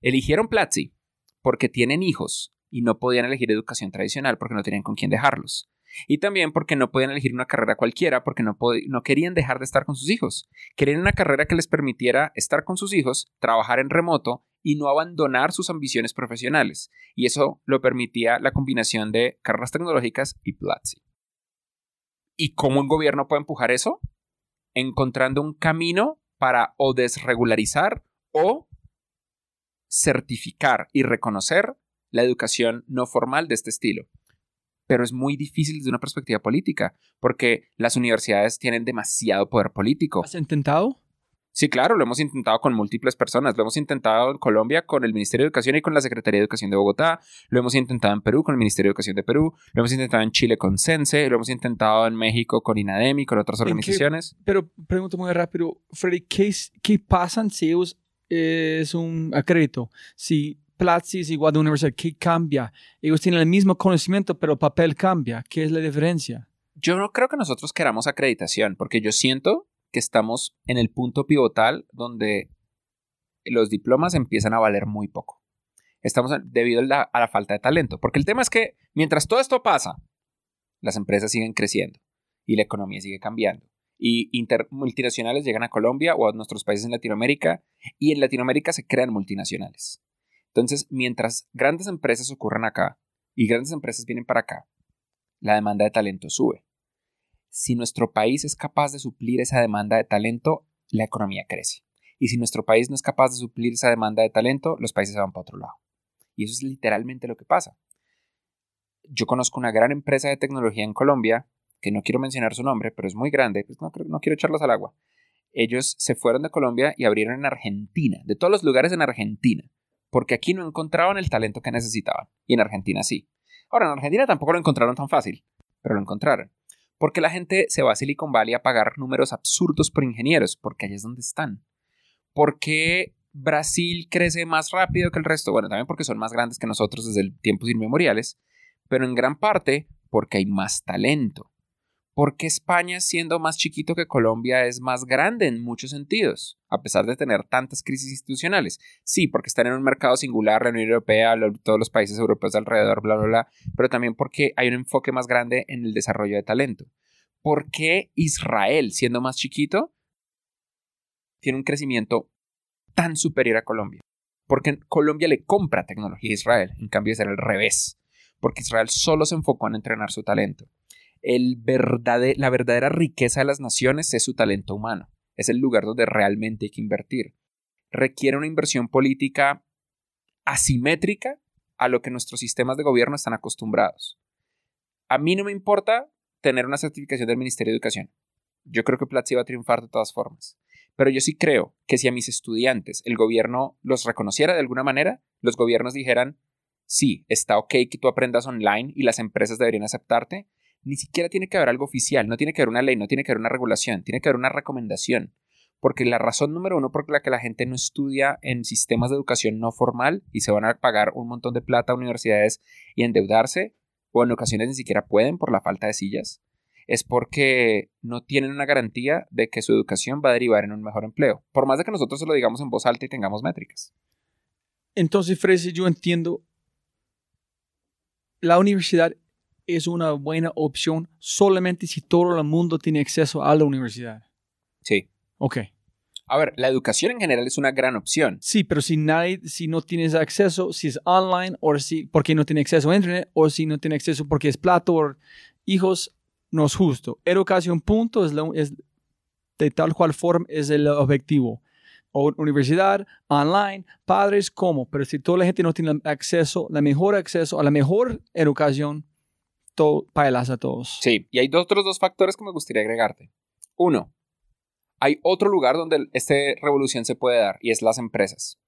eligieron Platzi porque tienen hijos y no podían elegir educación tradicional porque no tenían con quién dejarlos. Y también porque no podían elegir una carrera cualquiera, porque no, no querían dejar de estar con sus hijos. Querían una carrera que les permitiera estar con sus hijos, trabajar en remoto y no abandonar sus ambiciones profesionales. Y eso lo permitía la combinación de carreras tecnológicas y Platzi. ¿Y cómo un gobierno puede empujar eso? Encontrando un camino para o desregularizar o certificar y reconocer la educación no formal de este estilo. Pero es muy difícil desde una perspectiva política, porque las universidades tienen demasiado poder político. ¿Has intentado? Sí, claro, lo hemos intentado con múltiples personas. Lo hemos intentado en Colombia con el Ministerio de Educación y con la Secretaría de Educación de Bogotá. Lo hemos intentado en Perú con el Ministerio de Educación de Perú. Lo hemos intentado en Chile con CENSE. Lo hemos intentado en México con INADEM y con otras organizaciones. pero pregunto muy rápido, Freddy, ¿qué, qué pasa si ellos es un acredito? Si Platzi es igual de universidad, ¿qué cambia? Ellos tienen el mismo conocimiento, pero el papel cambia. ¿Qué es la diferencia? Yo no creo que nosotros queramos acreditación, porque yo siento que estamos en el punto pivotal donde los diplomas empiezan a valer muy poco. Estamos debido a la, falta de talento. Porque el tema es que mientras todo esto pasa, las empresas siguen creciendo y la economía sigue cambiando. Y multinacionales llegan a Colombia o a nuestros países en Latinoamérica y en Latinoamérica se crean multinacionales. Entonces, mientras grandes empresas ocurren acá y grandes empresas vienen para acá, la demanda de talento sube si nuestro país es capaz de suplir esa demanda de talento, la economía crece. Y si nuestro país no es capaz de suplir esa demanda de talento, los países se van para otro lado. Y eso es literalmente lo que pasa. Yo conozco una gran empresa de tecnología en Colombia, que no quiero mencionar su nombre, pero es muy grande, pues no, no quiero echarlos al agua. Ellos se fueron de Colombia y abrieron en Argentina, de todos los lugares en Argentina, porque aquí no encontraban el talento que necesitaban, y en Argentina sí. Ahora, en Argentina tampoco lo encontraron tan fácil, pero lo encontraron. Porque la gente se va a Silicon Valley a pagar números absurdos por ingenieros, porque allá es donde están. ¿Por qué Brasil crece más rápido que el resto? Bueno, también porque son más grandes que nosotros desde tiempos inmemoriales, pero en gran parte porque hay más talento. ¿Por qué España, siendo más chiquito que Colombia, es más grande en muchos sentidos, a pesar de tener tantas crisis institucionales? Sí, porque están en un mercado singular, la Unión Europea, todos los países europeos alrededor, bla, bla, bla, pero también porque hay un enfoque más grande en el desarrollo de talento. ¿Por qué Israel, siendo más chiquito, tiene un crecimiento tan superior a Colombia? Porque Colombia le compra tecnología a Israel, en cambio es al revés, porque Israel solo se enfocó en entrenar su talento el la verdadera riqueza de las naciones es su talento humano. Es el lugar donde realmente hay que invertir. Requiere una inversión política asimétrica a lo que nuestros sistemas de gobierno están acostumbrados. A mí no me importa tener una certificación del Ministerio de Educación. Yo creo que Platzi va a triunfar de todas formas. Pero yo sí creo que si a mis estudiantes el gobierno los reconociera de alguna manera, los gobiernos dijeran, sí, está ok que tú aprendas online y las empresas deberían aceptarte, ni siquiera tiene que haber algo oficial, no tiene que haber una ley, no tiene que haber una regulación, tiene que haber una recomendación. Porque la razón número uno por la que la gente no estudia en sistemas de educación no formal y se van a pagar un montón de plata a universidades y endeudarse, o en ocasiones ni siquiera pueden por la falta de sillas, es porque no tienen una garantía de que su educación va a derivar en un mejor empleo, por más de que nosotros se lo digamos en voz alta y tengamos métricas. Entonces, Frese, yo entiendo, la universidad es una buena opción solamente si todo el mundo tiene acceso a la universidad. Sí. Ok. A ver, la educación en general es una gran opción. Sí, pero si nadie, si no tienes acceso, si es online, o si porque no tiene acceso a internet, o si no tiene acceso porque es plato, o hijos, no es justo. Educación, punto, es, es de tal cual forma es el objetivo. O universidad, online, padres, ¿cómo? Pero si toda la gente no tiene acceso, la mejor acceso a la mejor educación, todo, las a todos. Sí, y hay otros dos factores que me gustaría agregarte. Uno, hay otro lugar donde esta revolución se puede dar y es las empresas.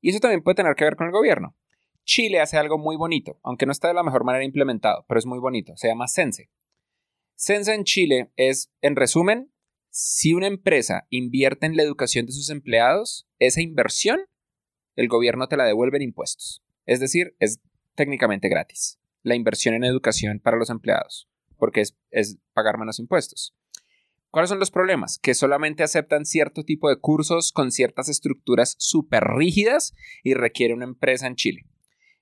Y eso también puede tener que ver con el gobierno. Chile hace algo muy bonito, aunque no está de la mejor manera implementado, pero es muy bonito. Se llama Sense. Sense en Chile es, en resumen, si una empresa invierte en la educación de sus empleados, esa inversión el gobierno te la devuelve en impuestos. Es decir, es técnicamente gratis la inversión en educación para los empleados, porque es, pagar menos impuestos. ¿Cuáles son los problemas? Que solamente aceptan cierto tipo de cursos con ciertas estructuras súper rígidas y requiere una empresa en Chile.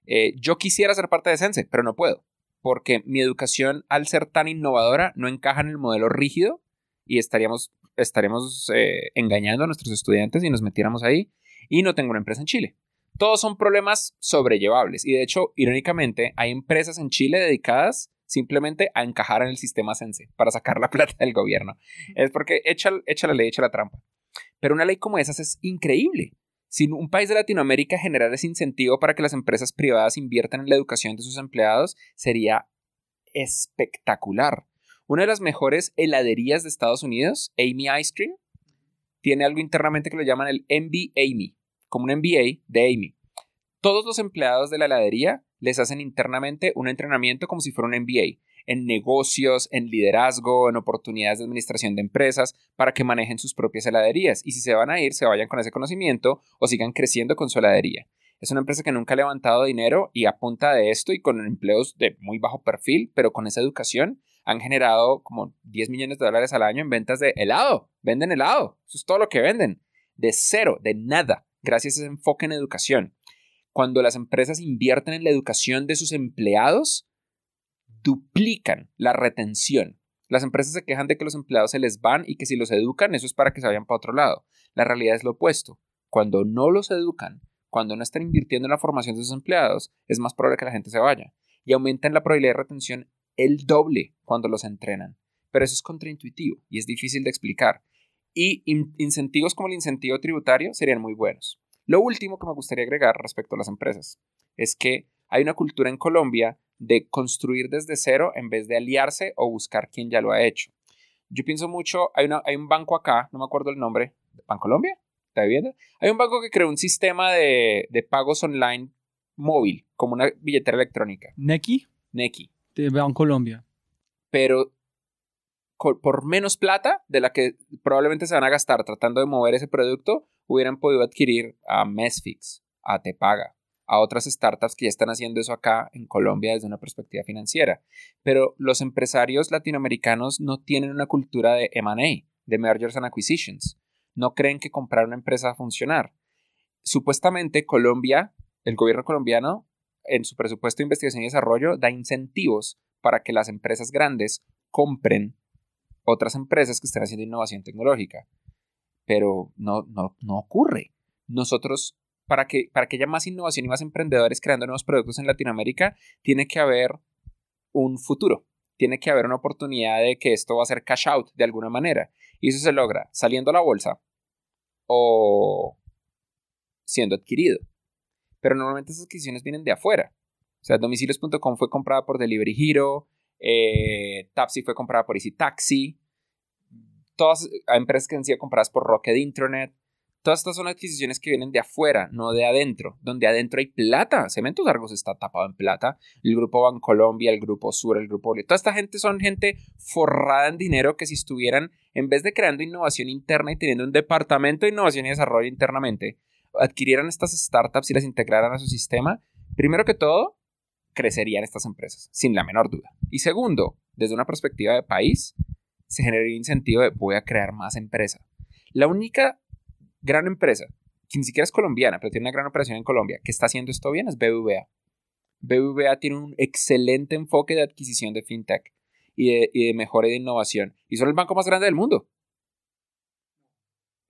Eh, yo quisiera ser parte de Sense, pero no puedo, porque mi educación, al ser tan innovadora, no encaja en el modelo rígido y estaríamos, estaríamos eh, engañando a nuestros estudiantes si nos metiéramos ahí y no tengo una empresa en Chile. Todos son problemas sobrellevables y de hecho, irónicamente, hay empresas en Chile dedicadas simplemente a encajar en el sistema Sense para sacar la plata del gobierno. Es porque echa, echa la ley, echa la trampa. Pero una ley como esas es increíble. Si un país de Latinoamérica generara ese incentivo para que las empresas privadas inviertan en la educación de sus empleados, sería espectacular. Una de las mejores heladerías de Estados Unidos, Amy Ice Cream, tiene algo internamente que lo llaman el MB Amy, como un MBA de Amy. Todos los empleados de la heladería les hacen internamente un entrenamiento como si fuera un MBA en negocios, en liderazgo, en oportunidades de administración de empresas, para que manejen sus propias heladerías. Y si se van a ir, se vayan con ese conocimiento o sigan creciendo con su heladería. Es una empresa que nunca ha levantado dinero y a punta de esto y con empleos de muy bajo perfil, pero con esa educación han generado como 10 millones de dólares al año en ventas de helado. Venden helado. Eso es todo lo que venden. De cero, de nada, gracias a ese enfoque en educación. Cuando las empresas invierten en la educación de sus empleados, duplican la retención. Las empresas se quejan de que los empleados se les van y que si los educan, eso es para que se vayan para otro lado. La realidad es lo opuesto. Cuando no los educan, cuando no están invirtiendo en la formación de sus empleados, es más probable que la gente se vaya. Y aumentan la probabilidad de retención el doble cuando los entrenan. Pero eso es contraintuitivo y es difícil de explicar. Y incentivos como el incentivo tributario serían muy buenos. Lo último que me gustaría agregar respecto a las empresas es que hay una cultura en Colombia de construir desde cero en vez de aliarse o buscar quien ya lo ha hecho. Yo pienso mucho, hay, una, hay un banco acá, no me acuerdo el nombre, ¿Bancolombia? ¿Está viendo? Hay un banco que creó un sistema de, pagos online móvil, como una billetera electrónica. ¿Neki? Neki. De Bancolombia. Pero por menos plata de la que probablemente se van a gastar tratando de mover ese producto, hubieran podido adquirir a Mesfix, a Tepaga, a otras startups que ya están haciendo eso acá en Colombia desde una perspectiva financiera. Pero los empresarios latinoamericanos no tienen una cultura de MA, de Mergers and Acquisitions. No creen que comprar una empresa va a funcionar. Supuestamente Colombia, el gobierno colombiano, en su presupuesto de investigación y desarrollo, da incentivos para que las empresas grandes compren otras empresas que estén haciendo innovación tecnológica. Pero no, no, no ocurre. Nosotros para que, para que haya más innovación y más emprendedores creando nuevos productos en Latinoamérica, tiene que haber un futuro. Tiene que haber una oportunidad de que esto va a ser cash out de alguna manera. Y eso se logra saliendo a la bolsa o siendo adquirido. Pero normalmente esas adquisiciones vienen de afuera. O sea, domicilios.com fue comprada por Delivery Hero, eh, Tapsi fue comprada por Easy Taxi, todas empresas que han sido compradas por Rocket Internet. Todas estas son adquisiciones que vienen de afuera, no de adentro, donde adentro hay plata. Cementos Argos está tapado en plata. El grupo Bancolombia, el grupo Sur, el grupo... Toda esta gente son gente forrada en dinero que si estuvieran, en vez de creando innovación interna y teniendo un departamento de innovación y desarrollo internamente, adquirieran estas startups y las integraran a su sistema, primero que todo, crecerían estas empresas, sin la menor duda. Y segundo, desde una perspectiva de país, se generaría incentivo de voy a crear más empresa. La única gran empresa, que ni siquiera es colombiana, pero tiene una gran operación en Colombia, que está haciendo esto bien es BBVA. BBVA tiene un excelente enfoque de adquisición de fintech y de, y de mejora de innovación. Y son el banco más grande del mundo.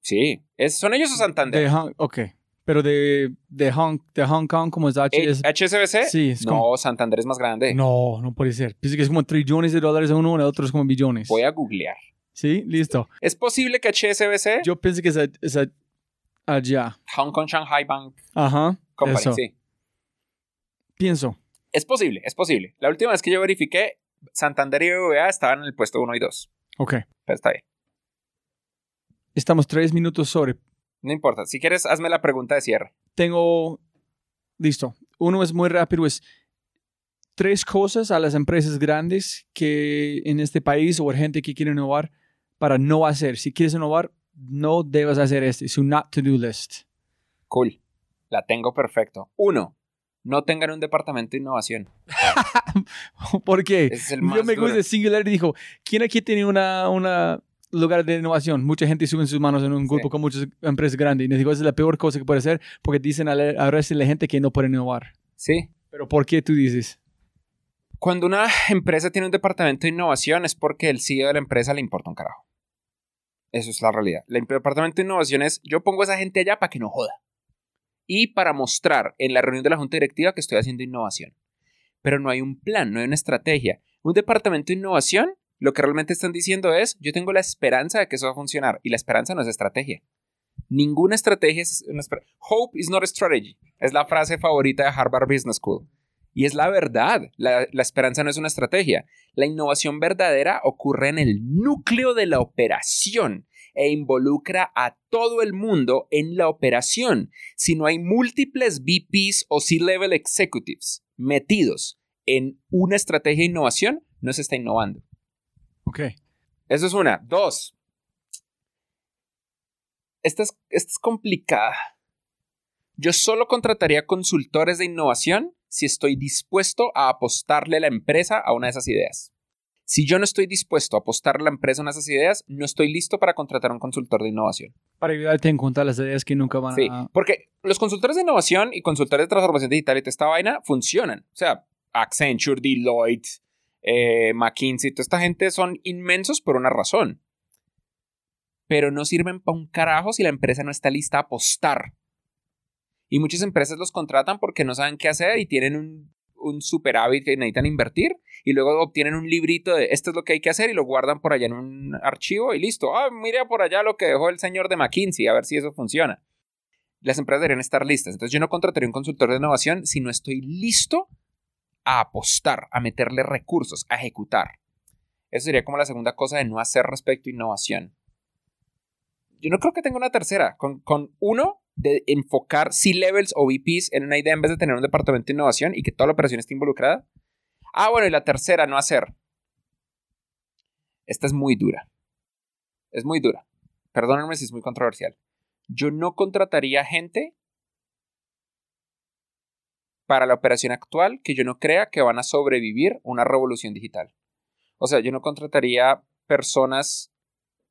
Sí, ¿son ellos o Santander? ok, pero de, de, Hong, de Hong Kong, como es HSBC. Sí, es no, Santander es más grande. No, no puede ser. Pienso que es como trillones de dólares a uno, el otro es como billones. Voy a googlear. Sí, listo. ¿Es posible que HSBC? Yo pienso que es, es, allá. Hong Kong Shanghai Bank Ajá, Company, eso. sí. Pienso. Es posible, es posible. La última vez que yo verifiqué, Santander y BBVA estaban en el puesto 1 y 2. Ok. Pero está bien. Estamos tres minutos sobre. No importa. Si quieres, hazme la pregunta de cierre. Tengo. Listo. Uno es muy rápido. Es tres cosas a las empresas grandes que en este país o gente que quiere innovar para no hacer. Si quieres innovar, no debes hacer este, es un not to do list. Cool. La tengo perfecto. Uno, no tengan un departamento de innovación. ¿Por qué? Es el Yo más me duro. gusta Singularity dijo, ¿quién aquí tiene una, una lugar de innovación? Mucha gente sube sus manos en un grupo Sí. con muchas empresas grandes y nos dijo, esa es la peor cosa que puede hacer porque dicen a, la, a veces la gente que no puede innovar. Sí. Pero ¿por qué tú dices? Cuando una empresa tiene un departamento de innovación es porque el CEO de la empresa le importa un carajo. Eso es la realidad. El departamento de innovación es yo pongo a esa gente allá para que no joda. Y para mostrar en la reunión de la junta directiva que estoy haciendo innovación. Pero no hay un plan, no hay una estrategia. Un departamento de innovación lo que realmente están diciendo es yo tengo la esperanza de que eso va a funcionar. Y la esperanza no es estrategia. Ninguna estrategia es una Hope is not a strategy. Es la frase favorita de Harvard Business School. Y es la verdad, la, esperanza no es una estrategia. La innovación verdadera ocurre en el núcleo de la operación e involucra a todo el mundo en la operación. Si no hay múltiples VPs o C-level executives metidos en una estrategia de innovación, no se está innovando. Ok. Eso es una. Dos. Esta es, esta es complicada. Yo solo contrataría consultores de innovación si estoy dispuesto a apostarle a la empresa a una de esas ideas. Si yo no estoy dispuesto a apostarle a la empresa a una de esas ideas, no estoy listo para contratar a un consultor de innovación. Para ayudarte en cuenta las ideas que nunca van Sí, a... porque los consultores de innovación y consultores de transformación digital y toda esta vaina funcionan. O sea, Accenture, Deloitte, eh, McKinsey, toda esta gente son inmensos por una razón. Pero no sirven para un carajo si la empresa no está lista a apostar y muchas empresas los contratan porque no saben qué hacer y tienen un, un superávit que necesitan invertir y luego obtienen un librito de esto es lo que hay que hacer y lo guardan por allá en un archivo y listo. Ah, mire por allá lo que dejó el señor de McKinsey, a ver si eso funciona. Las empresas deberían estar listas. Entonces yo no contrataría un consultor de innovación si no estoy listo a apostar, a meterle recursos, a ejecutar. Eso sería como la segunda cosa de no hacer respecto a innovación. Yo no creo que tenga una tercera. Con, con uno, de enfocar C-levels o VPs en una idea en vez de tener un departamento de innovación y que toda la operación esté involucrada. Ah, bueno, y la tercera, no hacer. Esta es muy dura. Es muy dura. Perdónenme si es muy controversial. Yo no contrataría gente para la operación actual que yo no crea que van a sobrevivir una revolución digital. O sea, yo no contrataría personas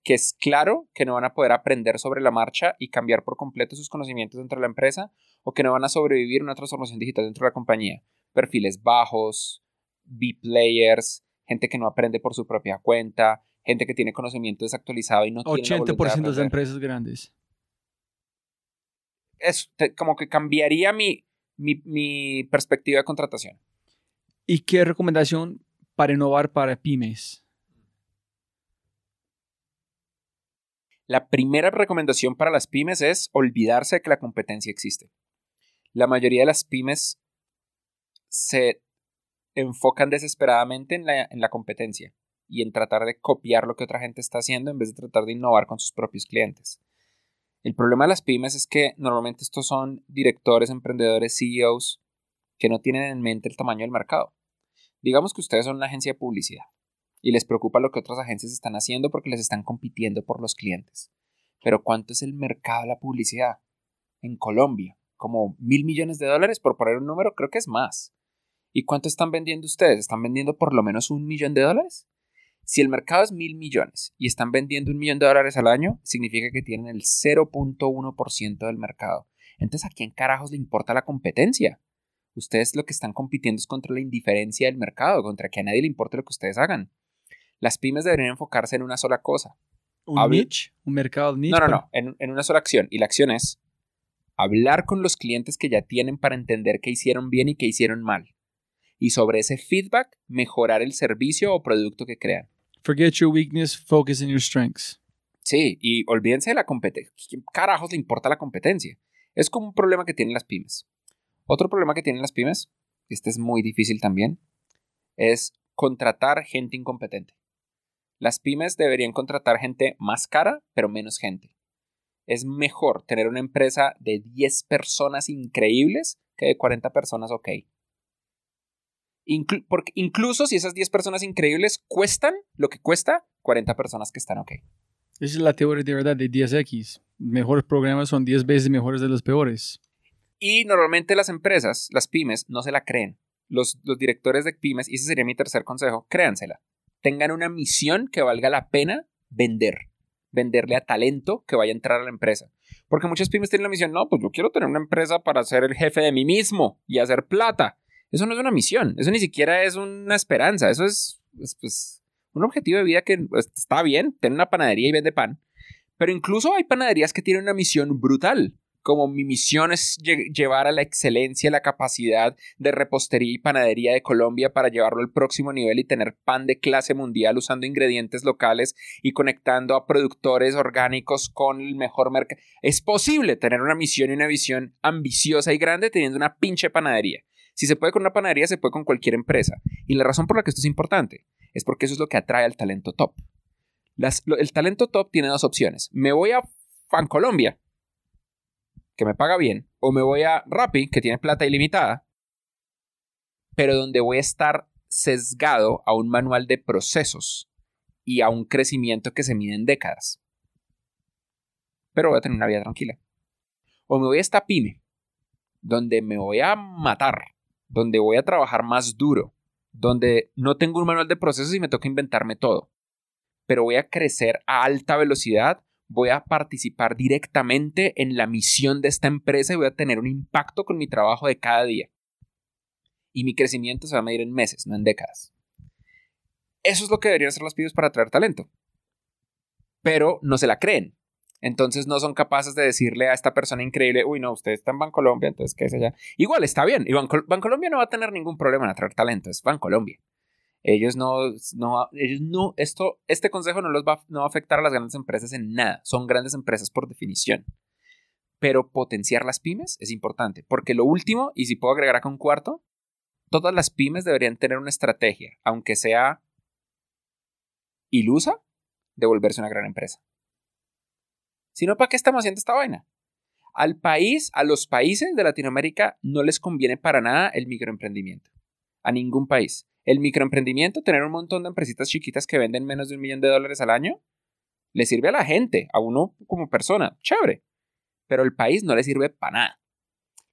que es claro que no van a poder aprender sobre la marcha y cambiar por completo sus conocimientos dentro de la empresa o que no van a sobrevivir una transformación digital dentro de la compañía. Perfiles bajos, B-players, gente que no aprende por su propia cuenta, gente que tiene conocimiento desactualizado y no 80% tiene 80% de, empresas grandes. Es como que cambiaría mi, mi, mi perspectiva de contratación. ¿Y qué recomendación para innovar para pymes? La primera recomendación para las pymes es olvidarse de que la competencia existe. La mayoría de las pymes se enfocan desesperadamente en la, en la competencia y en tratar de copiar lo que otra gente está haciendo en vez de tratar de innovar con sus propios clientes. El problema de las pymes es que normalmente estos son directores, emprendedores, CEOs que no tienen en mente el tamaño del mercado. Digamos que ustedes son una agencia de publicidad y les preocupa lo que otras agencias están haciendo porque les están compitiendo por los clientes. Pero ¿cuánto es el mercado de la publicidad? En Colombia, como mil millones de dólares, por poner un número, creo que es más. ¿Y cuánto están vendiendo ustedes? ¿Están vendiendo por lo menos un millón de dólares? Si el mercado es mil millones y están vendiendo un millón de dólares al año, significa que tienen el 0.1% del mercado. Entonces, ¿a quién carajos le importa la competencia? Ustedes lo que están compitiendo es contra la indiferencia del mercado, contra que a nadie le importe lo que ustedes hagan. Las pymes deberían enfocarse en una sola cosa. ¿Un niche? ¿Un mercado niche? No, no, no, en, en una sola acción. Y la acción es hablar con los clientes que ya tienen para entender qué hicieron bien y qué hicieron mal. Y sobre ese feedback, mejorar el servicio o producto que crean. Forget your weakness, focus on your strengths. Sí, y olvídense de la competencia. ¿Quién carajos le importa la competencia? Es como un problema que tienen las pymes. Otro problema que tienen las pymes, este es muy difícil también, es contratar gente incompetente. Las pymes deberían contratar gente más cara, pero menos gente. Es mejor tener una empresa de 10 personas increíbles que de 40 personas ok. Porque incluso si esas 10 personas increíbles cuestan lo que cuesta 40 personas que están ok. Esa es la teoría de verdad de 10X. Mejores programas son 10 veces mejores de los peores. Y normalmente las empresas, las pymes, no se la creen. Los, los directores de pymes, y ese sería mi tercer consejo, créansela tengan una misión que valga la pena vender. Venderle a talento que vaya a entrar a la empresa. Porque muchas pymes tienen la misión, no, pues yo quiero tener una empresa para ser el jefe de mí mismo y hacer plata. Eso no es una misión, eso ni siquiera es una esperanza, eso es, es, pues, un objetivo de vida que pues, está bien, tener una panadería y vende pan. Pero incluso hay panaderías que tienen una misión brutal como mi misión es llevar a la excelencia la capacidad de repostería y panadería de Colombia para llevarlo al próximo nivel y tener pan de clase mundial usando ingredientes locales y conectando a productores orgánicos con el mejor mercado. Es posible tener una misión y una visión ambiciosa y grande teniendo una pinche panadería. Si se puede con una panadería, se puede con cualquier empresa. Y la razón por la que esto es importante es porque eso es lo que atrae al talento top. el talento top tiene dos opciones. Me voy a Fan Colombia que me paga bien, o me voy a Rappi, que tiene plata ilimitada, pero donde voy a estar sesgado a un manual de procesos y a un crecimiento que se mide en décadas. Pero voy a tener una vida tranquila. O me voy a esta pyme, donde me voy a matar, donde voy a trabajar más duro, donde no tengo un manual de procesos y me toca inventarme todo. Pero voy a crecer a alta velocidad voy a participar directamente en la misión de esta empresa y voy a tener un impacto con mi trabajo de cada día. Y mi crecimiento se va a medir en meses, no en décadas. Eso es lo que deberían hacer los pibes para atraer talento. Pero no se la creen. Entonces no son capaces de decirle a esta persona increíble, uy, no, usted está en Bancolombia, entonces qué es allá. Igual está bien, y Bancolombia no va a tener ningún problema en atraer talento, es Bancolombia. Ellos no, no, ellos no, esto, este consejo no los va, no va a afectar a las grandes empresas en nada. Son grandes empresas por definición. Pero potenciar las pymes es importante, porque lo último, y si puedo agregar acá un cuarto, todas las pymes deberían tener una estrategia, aunque sea ilusa, de volverse una gran empresa. Si no, ¿para qué estamos haciendo esta vaina? Al país, a los países de Latinoamérica no les conviene para nada el microemprendimiento. A ningún país. El microemprendimiento, tener un montón de empresitas chiquitas que venden menos de un millón de dólares al año, le sirve a la gente, a uno como persona, chévere. Pero el país no le sirve para nada.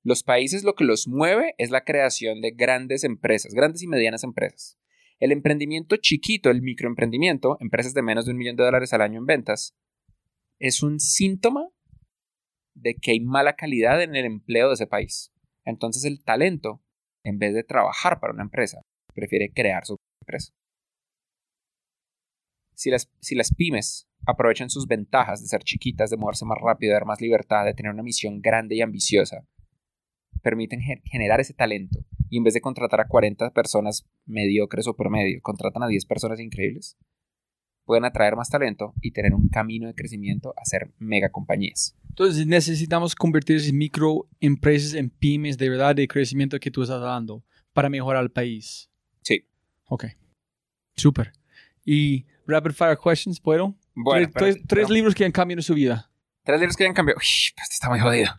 Los países lo que los mueve es la creación de grandes empresas, grandes y medianas empresas. El emprendimiento chiquito, el microemprendimiento, empresas de menos de un millón de dólares al año en ventas, es un síntoma de que hay mala calidad en el empleo de ese país. Entonces el talento, en vez de trabajar para una empresa, prefiere crear su empresa. Si las, si las pymes aprovechan sus ventajas de ser chiquitas, de moverse más rápido, de dar más libertad, de tener una misión grande y ambiciosa, permiten generar ese talento y en vez de contratar a 40 personas mediocres o promedio, contratan a 10 personas increíbles, pueden atraer más talento y tener un camino de crecimiento a ser mega compañías. Entonces necesitamos convertir esas microempresas en pymes de verdad de crecimiento que tú estás dando para mejorar el país. Sí. Ok. Súper. ¿Y rapid fire questions, puedo? Bueno, tres, libros que han cambiado su vida. Tres libros que han cambiado. Uy, pues está muy jodido.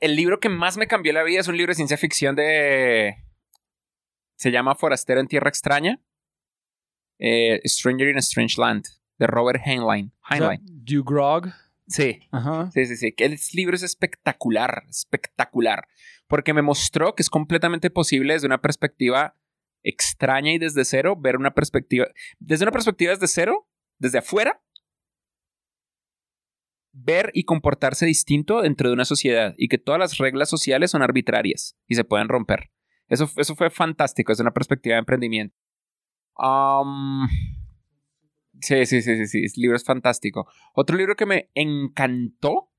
El libro que más me cambió la vida es un libro de ciencia ficción de. Se llama Forastero en Tierra Extraña. Eh, Stranger in a Strange Land, de Robert Heinlein. Heinlein. Do Grog? Sí. Ajá. Sí, sí, sí. El libro es espectacular, espectacular. Porque me mostró que es completamente posible desde una perspectiva extraña y desde cero, ver una perspectiva, desde una perspectiva desde cero, desde afuera, ver y comportarse distinto dentro de una sociedad y que todas las reglas sociales son arbitrarias y se pueden romper. Eso, eso fue fantástico desde una perspectiva de emprendimiento. Sí, sí, sí, sí, sí, el libro es fantástico. Otro libro que me encantó,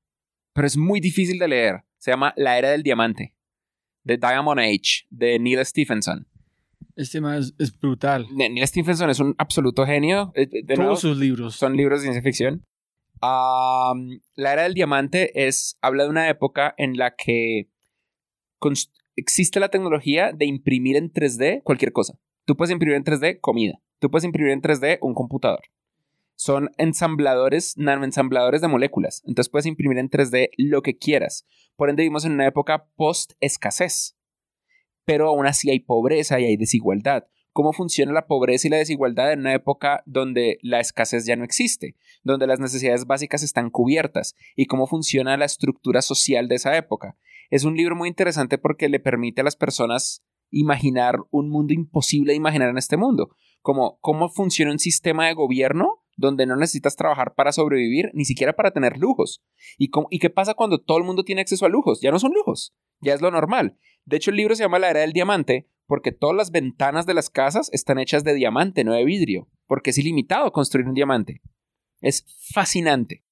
pero es muy difícil de leer, se llama La Era del Diamante, The Diamond Age, de Neil Stephenson. Este tema es, brutal. Neil Stephenson es un absoluto genio. Eh, Todos sus libros. Son libros de ciencia ficción. la era del diamante es, habla de una época en la que existe la tecnología de imprimir en 3D cualquier cosa. Tú puedes imprimir en 3D comida. Tú puedes imprimir en 3D un computador. Son ensambladores, nanoensambladores de moléculas. Entonces puedes imprimir en 3D lo que quieras. Por ende, vivimos en una época post-escasez pero aún así hay pobreza y hay desigualdad. ¿Cómo funciona la pobreza y la desigualdad en una época donde la escasez ya no existe, donde las necesidades básicas están cubiertas? ¿Y cómo funciona la estructura social de esa época? Es un libro muy interesante porque le permite a las personas imaginar un mundo imposible de imaginar en este mundo, como cómo funciona un sistema de gobierno donde no necesitas trabajar para sobrevivir, ni siquiera para tener lujos. ¿Y, cómo- ¿Y qué pasa cuando todo el mundo tiene acceso a lujos? Ya no son lujos, ya es lo normal. De hecho, el libro se llama La Era del Diamante porque todas las ventanas de las casas están hechas de diamante, no de vidrio, porque es ilimitado construir un diamante. Es fascinante.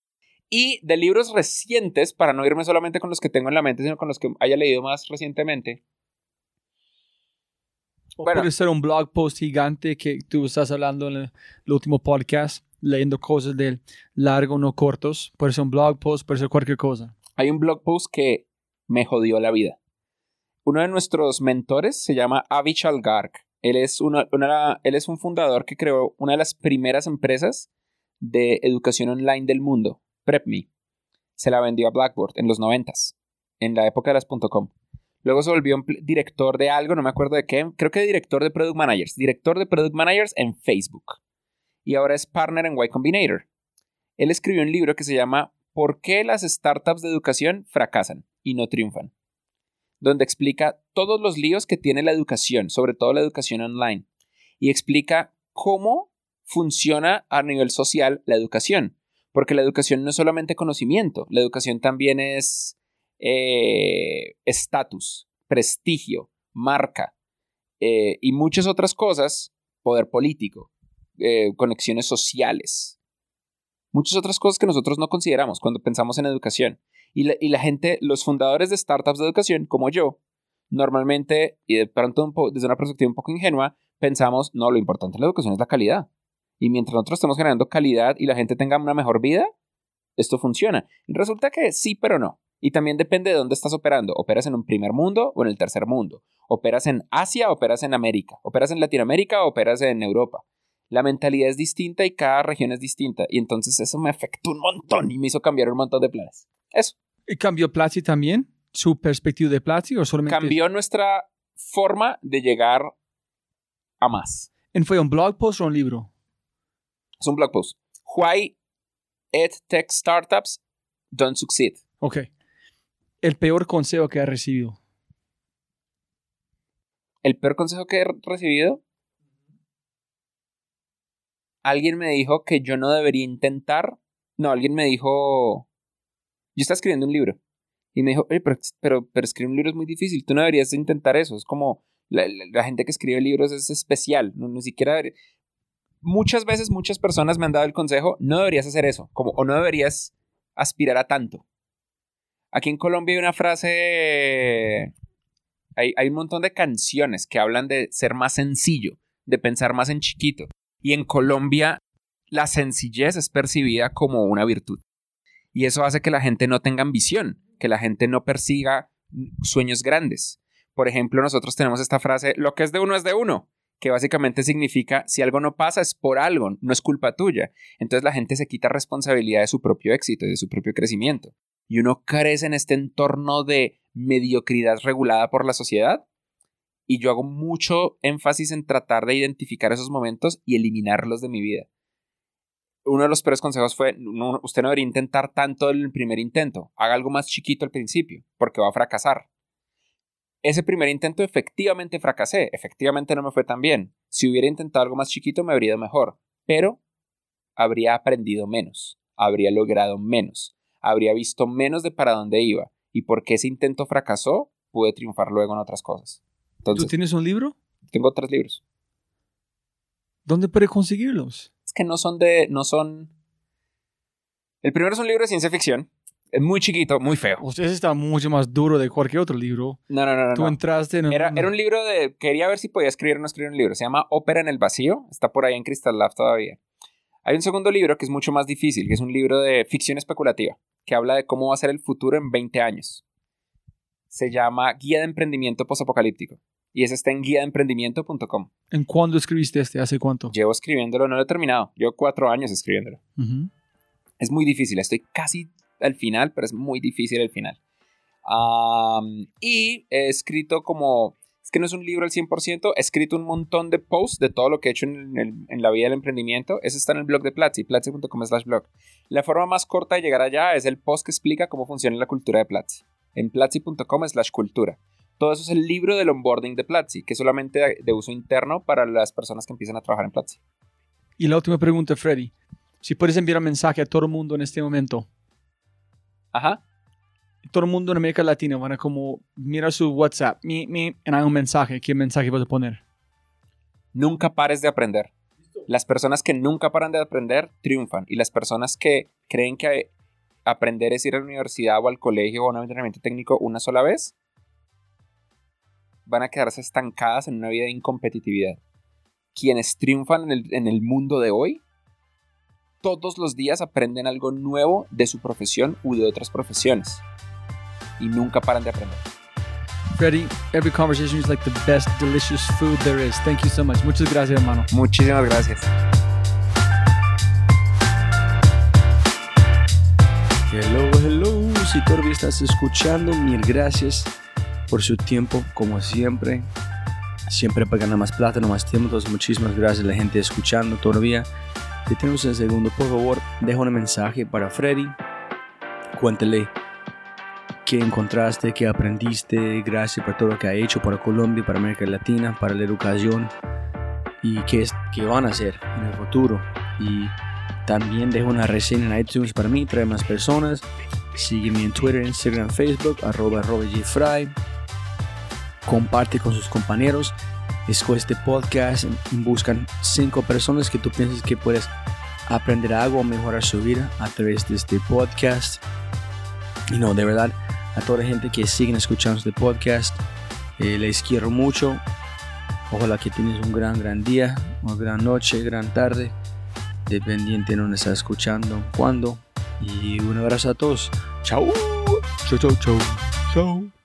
Y de libros recientes, para no irme solamente con los que tengo en la mente, sino con los que haya leído más recientemente. Bueno. Puede ser un blog post gigante que tú estás hablando en el, el último podcast, leyendo cosas de largo, no cortos. Puede ser un blog post, puede ser cualquier cosa. Hay un blog post que me jodió la vida. Uno de nuestros mentores se llama Avichal Garg. Él es, una, una- él es un fundador que creó una de las primeras empresas de educación online del mundo, PrepMe. Se la vendió a Blackboard en los noventas, en la época de las .com. Luego se volvió director de algo, no me acuerdo de qué, creo que director de Product Managers, director de Product Managers en Facebook. Y ahora es partner en Y Combinator. Él escribió un libro que se llama ¿Por qué las startups de educación fracasan y no triunfan? Donde explica todos los líos que tiene la educación, sobre todo la educación online, y explica cómo funciona a nivel social la educación. Porque la educación no es solamente conocimiento, la educación también es eh, estatus, prestigio, marca eh, y muchas otras cosas, poder político, eh, conexiones sociales, muchas otras cosas que nosotros no consideramos cuando pensamos en educación. Y la, gente, los fundadores de startups de educación, como yo, normalmente, y de pronto desde una perspectiva un poco ingenua, pensamos, no, lo importante en la educación es la calidad. Y mientras nosotros estemos generando calidad y la gente tenga una mejor vida, esto funciona. Resulta que sí, pero no. Y también depende de dónde estás operando. ¿Operas en un primer mundo o en el tercer mundo? ¿Operas en Asia o operas en América? ¿Operas en Latinoamérica o operas en Europa? La mentalidad es distinta y cada región es distinta. Y entonces eso me afectó un montón y me hizo cambiar un montón de planes. Eso. ¿Y cambió Platzi también? ¿Su perspectiva de Platzi o solamente? Cambió nuestra forma de llegar a más. ¿En ¿Fue un blog post o un libro? Es un blog post. Why EdTech Startups Don't Succeed. Ok. El peor consejo que ha recibido. El peor consejo que he recibido. Alguien me dijo que yo no debería intentar. No, alguien me dijo. Yo estaba escribiendo un libro. Y me dijo, pero, pero, pero escribir un libro es muy difícil. Tú no deberías intentar eso. Es como. La, gente que escribe libros es especial. No, ni siquiera. Muchas veces, muchas personas me han dado el consejo: no deberías hacer eso. Como, o no deberías aspirar a tanto. Aquí en Colombia hay una frase hay, un montón de canciones que hablan de ser más sencillo, de pensar más en chiquito. Y en Colombia la sencillez es percibida como una virtud. Y eso hace que la gente no tenga ambición, que la gente no persiga sueños grandes. Por ejemplo, nosotros tenemos esta frase, lo que es de uno es de uno, que básicamente significa, si algo no pasa es por algo, no es culpa tuya. Entonces la gente se quita responsabilidad de su propio éxito y de su propio crecimiento. Y uno crece en este entorno de mediocridad regulada por la sociedad. Y yo hago mucho énfasis en tratar de identificar esos momentos y eliminarlos de mi vida. Uno de los peores consejos fue, no, usted no debería intentar tanto el primer intento, haga algo más chiquito al principio, porque va a fracasar. Ese primer intento efectivamente fracasé, efectivamente no me fue tan bien. Si hubiera intentado algo más chiquito me habría ido mejor, pero habría aprendido menos, habría logrado menos, habría visto menos de para dónde iba y porque ese intento fracasó, pude triunfar luego en otras cosas. ¿Tú Entonces, tienes un libro? tengo tres libros. ¿Dónde puede conseguirlos? Es que no son de, no son... El primero es un libro de ciencia ficción, es muy chiquito, muy feo. Usted está mucho más duro de cualquier otro libro. No, no, no, no. Tú no. entraste en Era, era un libro de. Quería ver si podía escribir o no escribir un libro. Se llama Ópera en el Vacío. Está por ahí en Crystal Lab todavía. Hay un segundo libro que es mucho más difícil, que es un libro de ficción especulativa, que habla de cómo va a ser el futuro en 20 años. Se llama Guía de Emprendimiento Postapocalíptico. Y ese está en guiadeemprendimiento.com. ¿En cuándo escribiste este? ¿Hace cuánto? Llevo escribiéndolo, no lo he terminado. Llevo cuatro años escribiéndolo. Es muy difícil. Estoy casi al final, pero es muy difícil el final. Y he escrito como... Es que no es un libro al 100%. He escrito un montón de posts de todo lo que he hecho en, el- en la vida del emprendimiento. Ese está en el blog de Platzi, platzi.com slash blog. La forma más corta de llegar allá es el post que explica cómo funciona la cultura de Platzi. En platzi.com slash cultura. Todo eso es el libro del onboarding de Platzi, que es solamente de, de uso interno para las personas que empiezan a trabajar en Platzi. Y la última pregunta, Freddy. Si puedes enviar un mensaje a todo el mundo en este momento, Ajá. Todo el mundo en América Latina van a como mirar su WhatsApp, mi, mi, y hay un mensaje. ¿Qué mensaje vas a poner? Nunca pares de aprender. Las personas que nunca paran de aprender triunfan. Y las personas que creen que aprender es ir a la universidad o al colegio o a un entrenamiento técnico una sola vez, van a quedarse estancadas en una vida de incompetitividad. Quienes triunfan en el, en el mundo de hoy, todos los días aprenden algo nuevo de su profesión u de otras profesiones. Y nunca paran de aprender. Freddy, every conversation is like the best delicious food there is. Thank you so much. Muchas gracias, hermano. Muchísimas gracias. Hello, hello. Si todavía estás escuchando, mil gracias por su tiempo, como siempre. Siempre para ganar más plata, no más tiempo. Entonces, muchísimas gracias a la gente escuchando todavía. Si tenemos un segundo, por favor, deja un mensaje para Freddy. Cuéntale qué encontraste, qué aprendiste. Gracias por todo lo que ha hecho para Colombia, para América Latina, para la educación y qué, es, qué van a hacer en el futuro. Y también dejo una reseña en iTunes para mí, trae más personas. Sígueme en Twitter, Instagram, Facebook, arroba, arroba. Comparte con sus compañeros. Escoge este podcast. Buscan cinco personas que tú piensas que puedes aprender algo o mejorar su vida a través de este podcast. Y no, de verdad, a toda la gente que siguen escuchando este podcast, eh, les quiero mucho. Ojalá que tienes un gran, gran día, una gran noche, gran tarde dependiente de donde estás escuchando, cuándo. Y un abrazo a todos. Chao. Chau, chau, chau. Chau.